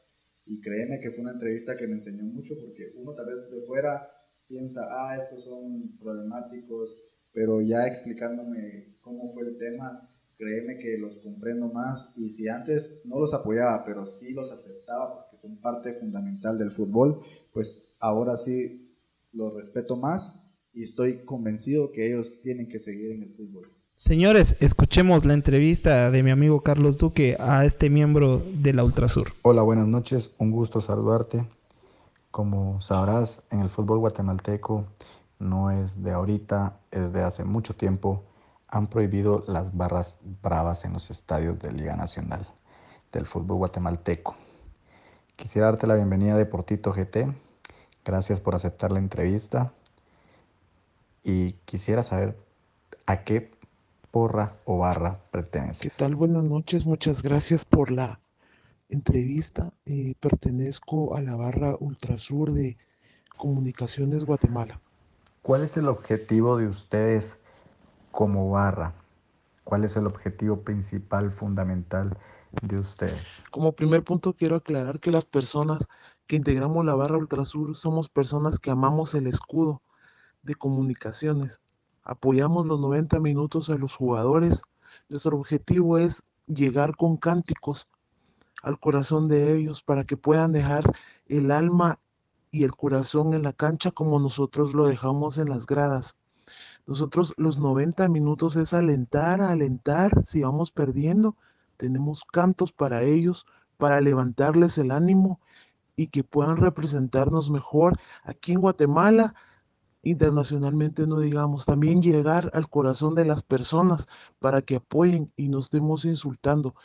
S5: y créeme que fue una entrevista que me enseñó mucho porque uno tal vez de fuera piensa, ah, estos son problemáticos, pero ya explicándome cómo fue el tema, créeme que los comprendo más y si antes no los apoyaba, pero sí los aceptaba porque son parte fundamental del fútbol, pues ahora sí los respeto más y estoy convencido que ellos tienen que seguir en el fútbol.
S3: Señores, escuchemos la entrevista de mi amigo Carlos Duque a este miembro de la Ultrasur.
S9: Hola, buenas noches, un gusto saludarte. Como sabrás, en el fútbol guatemalteco no es de ahorita, es de hace mucho tiempo, han prohibido las barras bravas en los estadios de Liga Nacional del fútbol guatemalteco. Quisiera darte la bienvenida a Deportito GT. Gracias por aceptar la entrevista. Y quisiera saber a qué porra o barra perteneces.
S10: ¿Qué tal? Buenas noches. Muchas gracias por la entrevista. Eh, pertenezco a la barra Ultrasur de Comunicaciones Guatemala.
S9: ¿Cuál es el objetivo de ustedes como barra? ¿Cuál es el objetivo principal, fundamental de ustedes?
S10: Como primer punto quiero aclarar que las personas que integramos la barra Ultrasur somos personas que amamos el escudo de comunicaciones. Apoyamos los 90 minutos a los jugadores. Nuestro objetivo es llegar con cánticos al corazón de ellos para que puedan dejar el alma y el corazón en la cancha como nosotros lo dejamos en las gradas. Nosotros los 90 minutos es alentar, alentar, si vamos perdiendo, tenemos cantos para ellos, para levantarles el ánimo y que puedan representarnos mejor aquí en Guatemala, internacionalmente no digamos, también llegar al corazón de las personas para que apoyen y nos estemos insultando.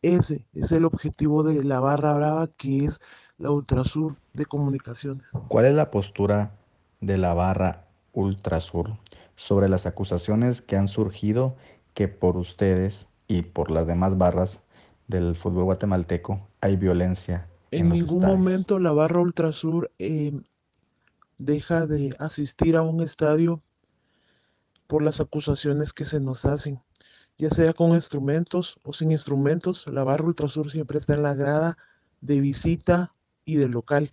S10: Ese es el objetivo de la barra brava que es la Ultrasur de Comunicaciones.
S9: ¿Cuál es la postura de la barra Ultrasur sobre las acusaciones que han surgido que por ustedes y por las demás barras del fútbol guatemalteco hay violencia?
S10: En, en ningún momento la barra Ultrasur eh, deja de asistir a un estadio por las acusaciones que se nos hacen ya sea con instrumentos o sin instrumentos, la barra Ultrasur siempre está en la grada de visita y de local.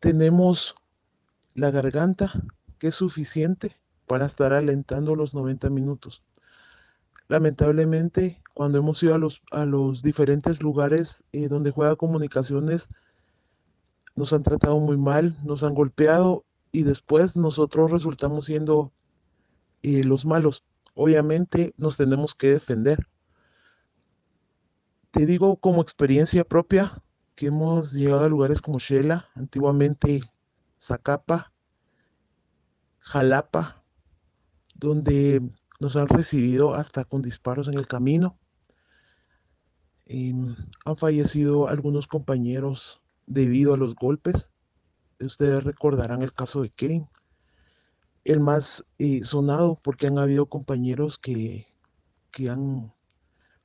S10: Tenemos la garganta que es suficiente para estar alentando los 90 minutos. Lamentablemente, cuando hemos ido a los, a los diferentes lugares eh, donde juega comunicaciones, nos han tratado muy mal, nos han golpeado y después nosotros resultamos siendo eh, los malos obviamente nos tenemos que defender. Te digo como experiencia propia que hemos llegado a lugares como Shela, antiguamente Zacapa, Jalapa, donde nos han recibido hasta con disparos en el camino. Em, han fallecido algunos compañeros debido a los golpes. Ustedes recordarán el caso de Kane el más eh, sonado porque han habido compañeros que, que han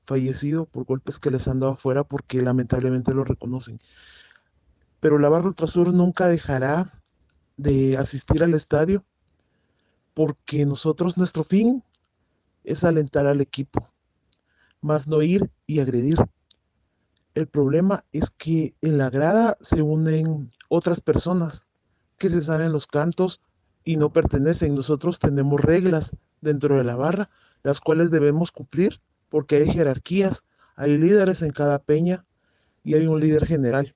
S10: fallecido por golpes que les han dado afuera porque lamentablemente lo reconocen. Pero la Barra Ultrasur nunca dejará de asistir al estadio porque nosotros, nuestro fin es alentar al equipo, más no ir y agredir. El problema es que en la grada se unen otras personas que se saben los cantos, y no pertenecen. Nosotros tenemos reglas dentro de la barra, las cuales debemos cumplir porque hay jerarquías, hay líderes en cada peña y hay un líder general.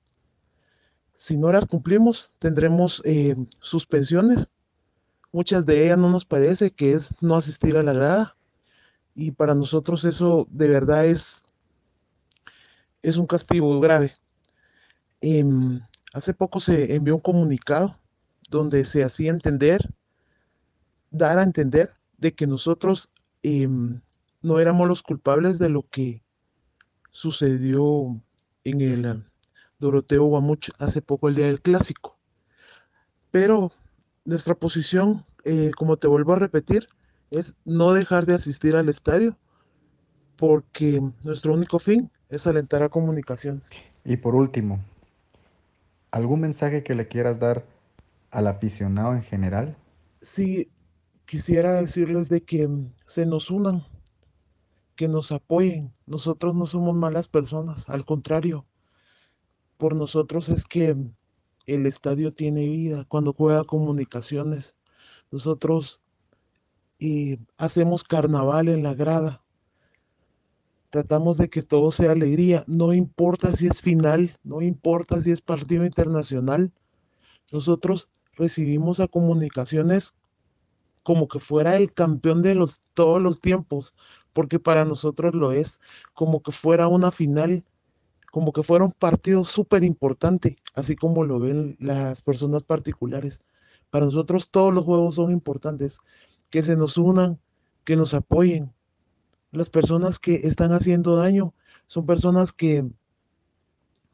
S10: Si no las cumplimos, tendremos eh, suspensiones. Muchas de ellas no nos parece que es no asistir a la grada. Y para nosotros eso de verdad es, es un castigo grave. Em, hace poco se envió un comunicado donde se hacía entender, dar a entender de que nosotros em, no éramos los culpables de lo que sucedió en el um, Doroteo Guamuch hace poco el día del clásico. Pero nuestra posición, eh, como te vuelvo a repetir, es no dejar de asistir al estadio porque nuestro único fin es alentar a comunicaciones.
S9: Y por último, ¿algún mensaje que le quieras dar al aficionado en general?
S10: Sí, quisiera decirles de que mm, se nos unan, que nos apoyen. Nosotros no somos malas personas, al contrario, por nosotros es que mm, el estadio tiene vida cuando juega comunicaciones. Nosotros y hacemos carnaval en la grada. Tratamos de que todo sea alegría. No importa si es final, no importa si es partido internacional. Nosotros recibimos a comunicaciones como que fuera el campeón de los, todos los tiempos, porque para nosotros lo es, como que fuera una final, como que fuera un partido súper importante, así como lo ven las personas particulares. Para nosotros todos los juegos son importantes. Que se nos unan, que nos apoyen. Las personas que están haciendo daño son personas que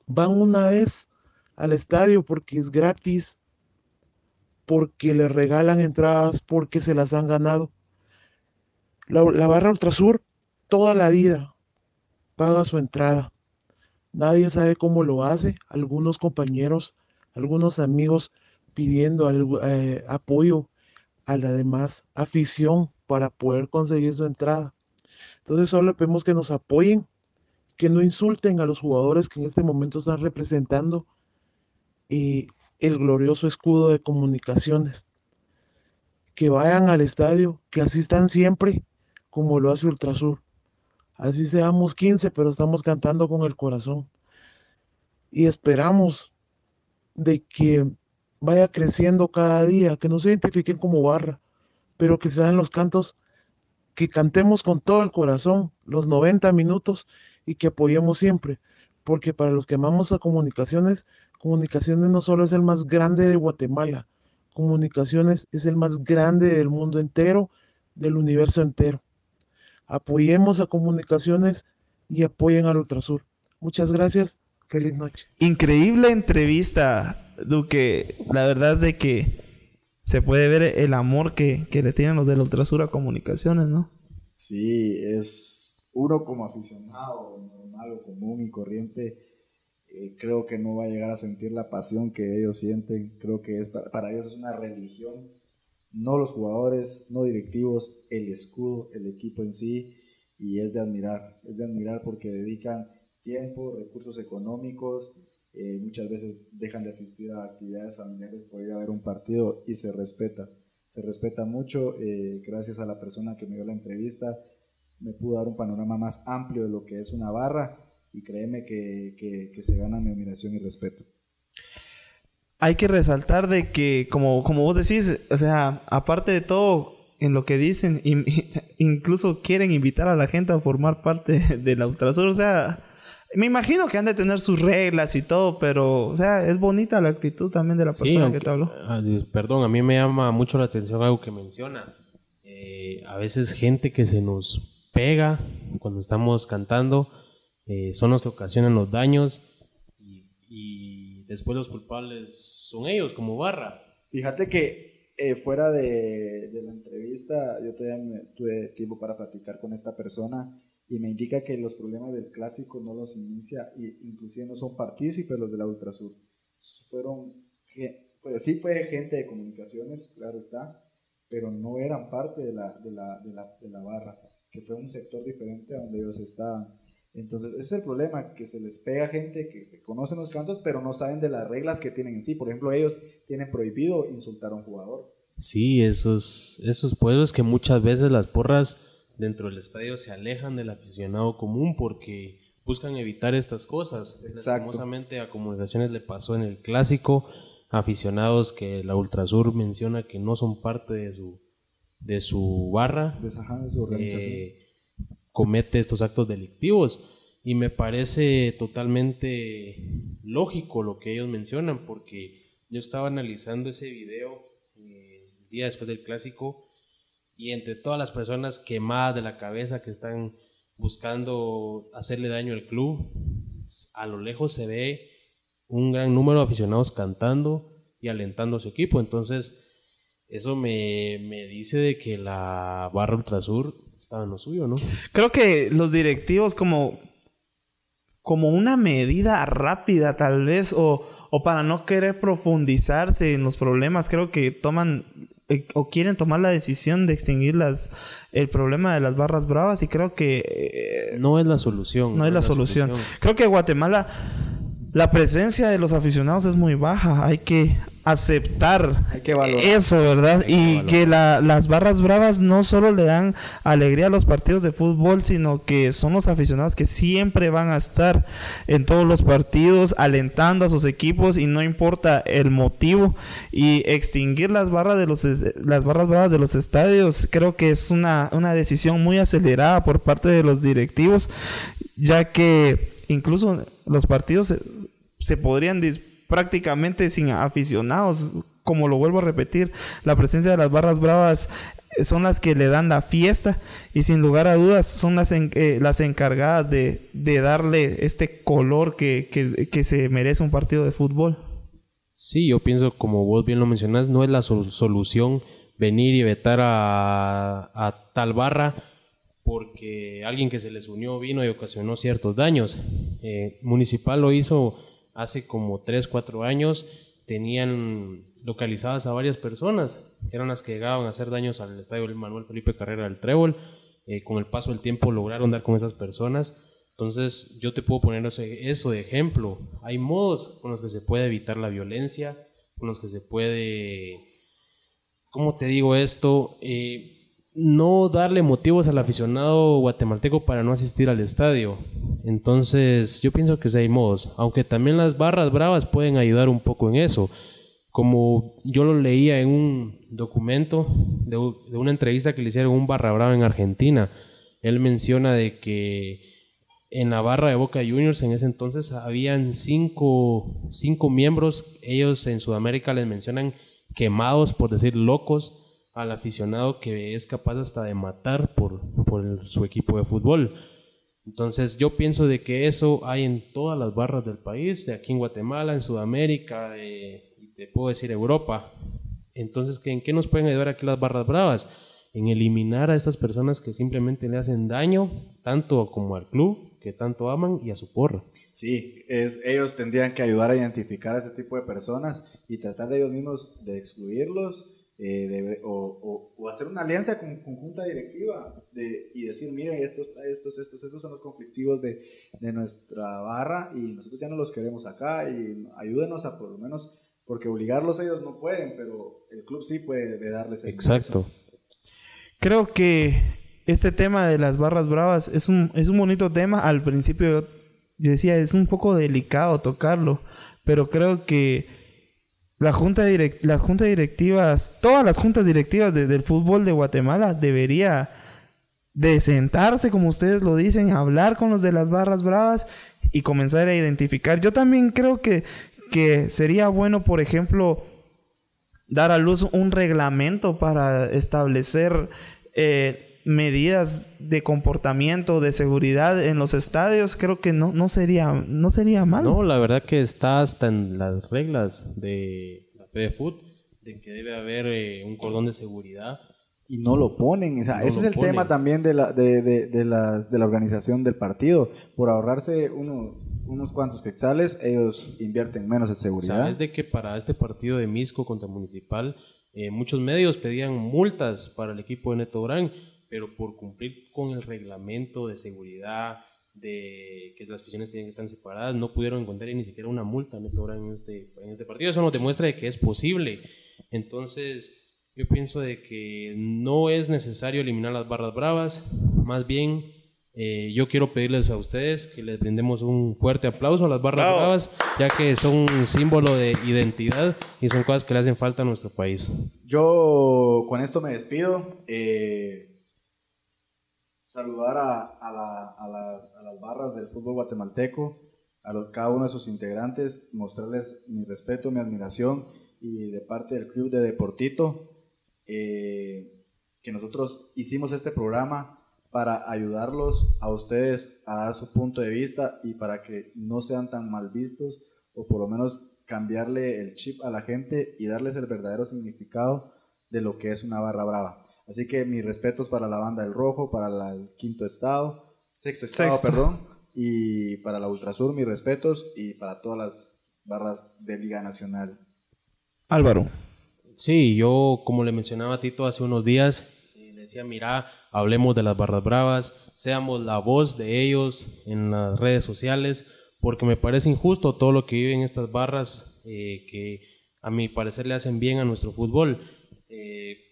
S10: van una vez al estadio porque es gratis, porque les regalan entradas, porque se las han ganado. La, la barra Ultrasur toda la vida paga su entrada. Nadie sabe cómo lo hace. Algunos compañeros, algunos amigos pidiendo eh, apoyo a la demás afición para poder conseguir su entrada. Entonces solo pedimos que nos apoyen, que no insulten a los jugadores que en este momento están representando el glorioso escudo de comunicaciones. Que vayan al estadio, que asistan siempre como lo hace Ultrasur. Así seamos 15, pero estamos cantando con el corazón. Y esperamos de que vaya creciendo cada día, que no se identifiquen como barra, pero que sean los cantos, que cantemos con todo el corazón los 90 minutos y que apoyemos siempre. Porque para los que amamos a comunicaciones, comunicaciones no solo es el más grande de Guatemala, comunicaciones es el más grande del mundo entero, del universo entero. Apoyemos a comunicaciones y apoyen al Ultrasur. Muchas gracias. Feliz noche.
S3: Increíble entrevista, Duque. La verdad es de que se puede ver el amor que, le tienen los del Ultrasur a comunicaciones, ¿no?
S5: Sí, es uno como aficionado normal común y corriente. Eh, creo que no va a llegar a sentir la pasión que ellos sienten. Creo que es para ellos es una religión no los jugadores, no directivos, el escudo, el equipo en sí, y es de admirar, es de admirar porque dedican tiempo, recursos económicos, eh, muchas veces dejan de asistir a actividades familiares por ir a ver un partido y se respeta, se respeta mucho, eh, gracias a la persona que me dio la entrevista, me pudo dar un panorama más amplio de lo que es una barra y créeme que, que se gana mi admiración y respeto
S3: hay que resaltar de que, como, como vos decís, o sea, aparte de todo en lo que dicen, incluso quieren invitar a la gente a formar parte de la Ultrasur. O sea, me imagino que han de tener sus reglas y todo, pero, o sea, es bonita la actitud también de la persona que te habló.
S4: Perdón, a mí me llama mucho la atención algo que menciona. Eh, a veces gente que se nos pega cuando estamos cantando eh, son los que ocasionan los daños y después los culpables son ellos como barra.
S5: Fíjate que eh, fuera de, la entrevista, yo todavía tuve tiempo para platicar con esta persona y me indica que los problemas del clásico no los inicia, y inclusive no son partícipes los de la Ultrasur. Fueron, pues sí fue gente de comunicaciones, claro está, pero no eran parte de la, de la, de la, de la barra, que fue un sector diferente a donde ellos estaban. Entonces, ese es el problema, que se les pega gente que se conocen los cantos, pero no saben de las reglas que tienen en sí. Por ejemplo, ellos tienen prohibido insultar a un jugador.
S4: Sí, esos, esos pueblos que muchas veces las porras dentro del estadio se alejan del aficionado común porque buscan evitar estas cosas. Lastimosamente a Comunicaciones le pasó en el clásico, aficionados que la Ultrasur menciona que no son parte de su, de su barra.
S5: De, su organización. Eh,
S4: comete estos actos delictivos. Y me parece totalmente lógico lo que ellos mencionan, porque yo estaba analizando ese video eh, el día después del clásico y entre todas las personas quemadas de la cabeza que están buscando hacerle daño al club, a lo lejos se ve un gran número de aficionados cantando y alentando a su equipo. Entonces, eso me, me dice de que la barra Ultrasur estaba en lo suyo, ¿no?
S3: Creo que los directivos como, como una medida rápida tal vez o, o para no querer profundizarse en los problemas, creo que toman eh, o quieren tomar la decisión de extinguir las, el problema de las barras bravas y creo que...
S4: Eh, no es la solución.
S3: No, es la, solución. Creo que Guatemala, la presencia de los aficionados es muy baja. Hay que aceptar eso, ¿verdad? y que las barras bravas no solo le dan alegría a los partidos de fútbol, sino que son los aficionados que siempre van a estar en todos los partidos alentando a sus equipos y no importa el motivo. Y extinguir las barras de los las barras bravas de los estadios creo que es una, una decisión muy acelerada por parte de los directivos ya que incluso los partidos se, se podrían prácticamente sin aficionados como lo vuelvo a repetir, la presencia de las barras bravas son las que le dan la fiesta y sin lugar a dudas son las, eh, las encargadas de, darle este color que, que, se merece un partido de fútbol.
S4: Sí, yo pienso, como vos bien lo mencionás, no es la solución venir y vetar a, a tal barra porque alguien que se les unió vino y ocasionó ciertos daños. Eh, Municipal lo hizo hace como 3, 4 años, tenían localizadas a varias personas, eran las que llegaban a hacer daños al estadio Manuel Felipe Carrera del Trébol, eh, con el paso del tiempo lograron dar con esas personas, entonces yo te puedo poner eso de ejemplo, hay modos con los que se puede evitar la violencia, con los que se puede, ¿cómo te digo esto? Eh, no darle motivos al aficionado guatemalteco para no asistir al estadio. Entonces, yo pienso que hay modos, aunque también las barras bravas pueden ayudar un poco en eso. Como yo lo leía en un documento de, una entrevista que le hicieron un barra brava en Argentina, él menciona de que en la barra de Boca Juniors en ese entonces habían cinco, cinco miembros, ellos en Sudamérica les mencionan quemados, por decir locos, al aficionado que es capaz hasta de matar por, por su equipo de fútbol. Entonces yo pienso de que eso hay en todas las barras del país, de aquí en Guatemala, en Sudamérica, y te puedo decir Europa. Entonces, ¿en qué nos pueden ayudar aquí las barras bravas? En eliminar a estas personas que simplemente le hacen daño, tanto como al club, que tanto aman, y a su porra.
S5: Sí, es, ellos tendrían que ayudar a identificar a ese tipo de personas y tratar de ellos mismos de excluirlos eh, o, o, hacer una alianza con, conjunta directiva de, y decir, mire, estos, estos, estos, estos son los conflictivos de, de, nuestra barra y nosotros ya no los queremos acá y ayúdenos a por lo menos, porque obligarlos ellos no pueden, pero el club sí puede darles
S4: el Exacto.
S3: Creo que este tema de las barras bravas es un, es un bonito tema. Al principio yo decía, es un poco delicado tocarlo, pero creo que la junta, direct, las juntas directivas, todas las juntas directivas del fútbol de Guatemala debería de sentarse, como ustedes lo dicen, hablar con los de las barras bravas y comenzar a identificar. Yo también creo que, que sería bueno, por ejemplo, dar a luz un reglamento para establecer eh, medidas de comportamiento, de seguridad en los estadios. Creo que no, no, sería, no sería mal.
S4: No, la verdad que está hasta en las reglas de la FEDEFUT de que debe haber eh, un cordón de seguridad.
S5: Y no lo ponen, o sea, ese es el tema también de la, de, de, la, de la organización del partido. Por ahorrarse uno, unos cuantos quetzales, ellos invierten menos en seguridad.
S4: Sabes de que para este partido de Misco contra Municipal, eh, muchos medios pedían multas para el equipo de Neto Gran, pero por cumplir con el reglamento de seguridad, de que las prisiones tienen que estar separadas, no pudieron encontrar ni siquiera una multa en este, en este partido. Eso nos demuestra que es posible. Entonces, yo pienso de que no es necesario eliminar las barras bravas, más bien eh, yo quiero pedirles a ustedes que les brindemos un fuerte aplauso a las barras bravas, ya que son un símbolo de identidad y son cosas que le hacen falta a nuestro país.
S5: Yo con esto me despido. Eh, saludar a, las, barras del fútbol guatemalteco, a los, cada uno de sus integrantes, mostrarles mi respeto, mi admiración y de parte del club de Deportito, eh, que nosotros hicimos este programa para ayudarlos a ustedes a dar su punto de vista y para que no sean tan mal vistos o por lo menos cambiarle el chip a la gente y darles el verdadero significado de lo que es una barra brava. Así que mis respetos para la banda del Rojo, para el quinto estado, sexto estado, perdón, y para la Ultrasur, mis respetos, y para todas las barras de Liga Nacional.
S3: Álvaro.
S4: Sí, yo como le mencionaba a Tito hace unos días, eh, decía, mira, hablemos de las barras bravas, seamos la voz de ellos en las redes sociales, porque me parece injusto todo lo que viven estas barras eh, que a mi parecer le hacen bien a nuestro fútbol. Eh,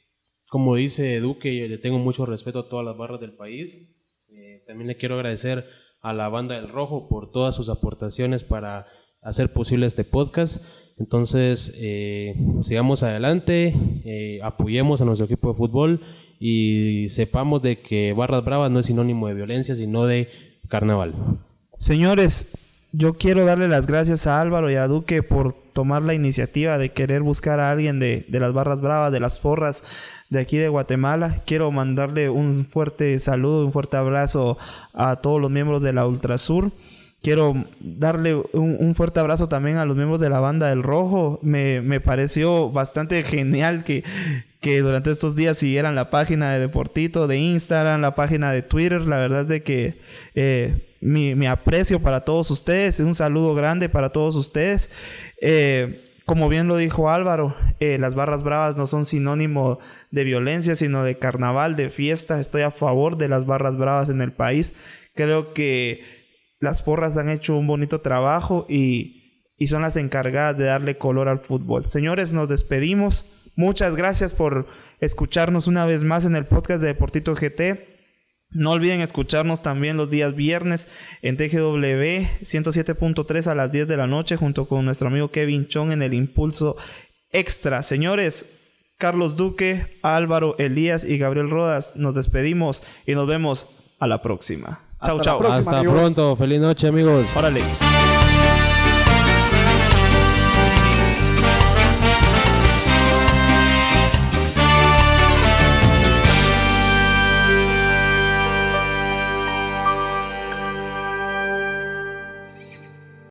S4: como dice Duque, le tengo mucho respeto a todas las barras del país. Eh, también le quiero agradecer a la banda del Rojo por todas sus aportaciones para hacer posible este podcast. Entonces, eh, sigamos adelante, eh, apoyemos a nuestro equipo de fútbol y sepamos de que Barras Bravas no es sinónimo de violencia, sino de carnaval.
S3: Señores, yo quiero darle las gracias a Álvaro y a Duque por tomar la iniciativa de querer buscar a alguien de, de las barras bravas, de las forras de aquí de Guatemala. Quiero mandarle un fuerte saludo, un fuerte abrazo a todos los miembros de la Ultrasur. Quiero darle un, fuerte abrazo también a los miembros de la banda del Rojo. Me, me pareció bastante genial que, que durante estos días siguieran la página de Deportito, de Instagram, la página de Twitter. La verdad es de que eh, mi, aprecio para todos ustedes, un saludo grande para todos ustedes. Eh, como bien lo dijo Álvaro, eh, las barras bravas no son sinónimo de violencia, sino de carnaval, de fiesta. Estoy a favor de las barras bravas en el país. Creo que las porras han hecho un bonito trabajo y, y, son las encargadas de darle color al fútbol. Señores, nos despedimos. Muchas gracias por escucharnos una vez más en el podcast de Deportito GT. No olviden escucharnos también los días viernes en TGW 107.3 a las 10 de la noche junto con nuestro amigo Kevin Chong en el Impulso Extra. Señores, Carlos Duque, Álvaro Elías y Gabriel Rodas, nos despedimos y nos vemos a la próxima. Chau, chau.
S4: Hasta pronto. Feliz noche, amigos.
S3: Órale.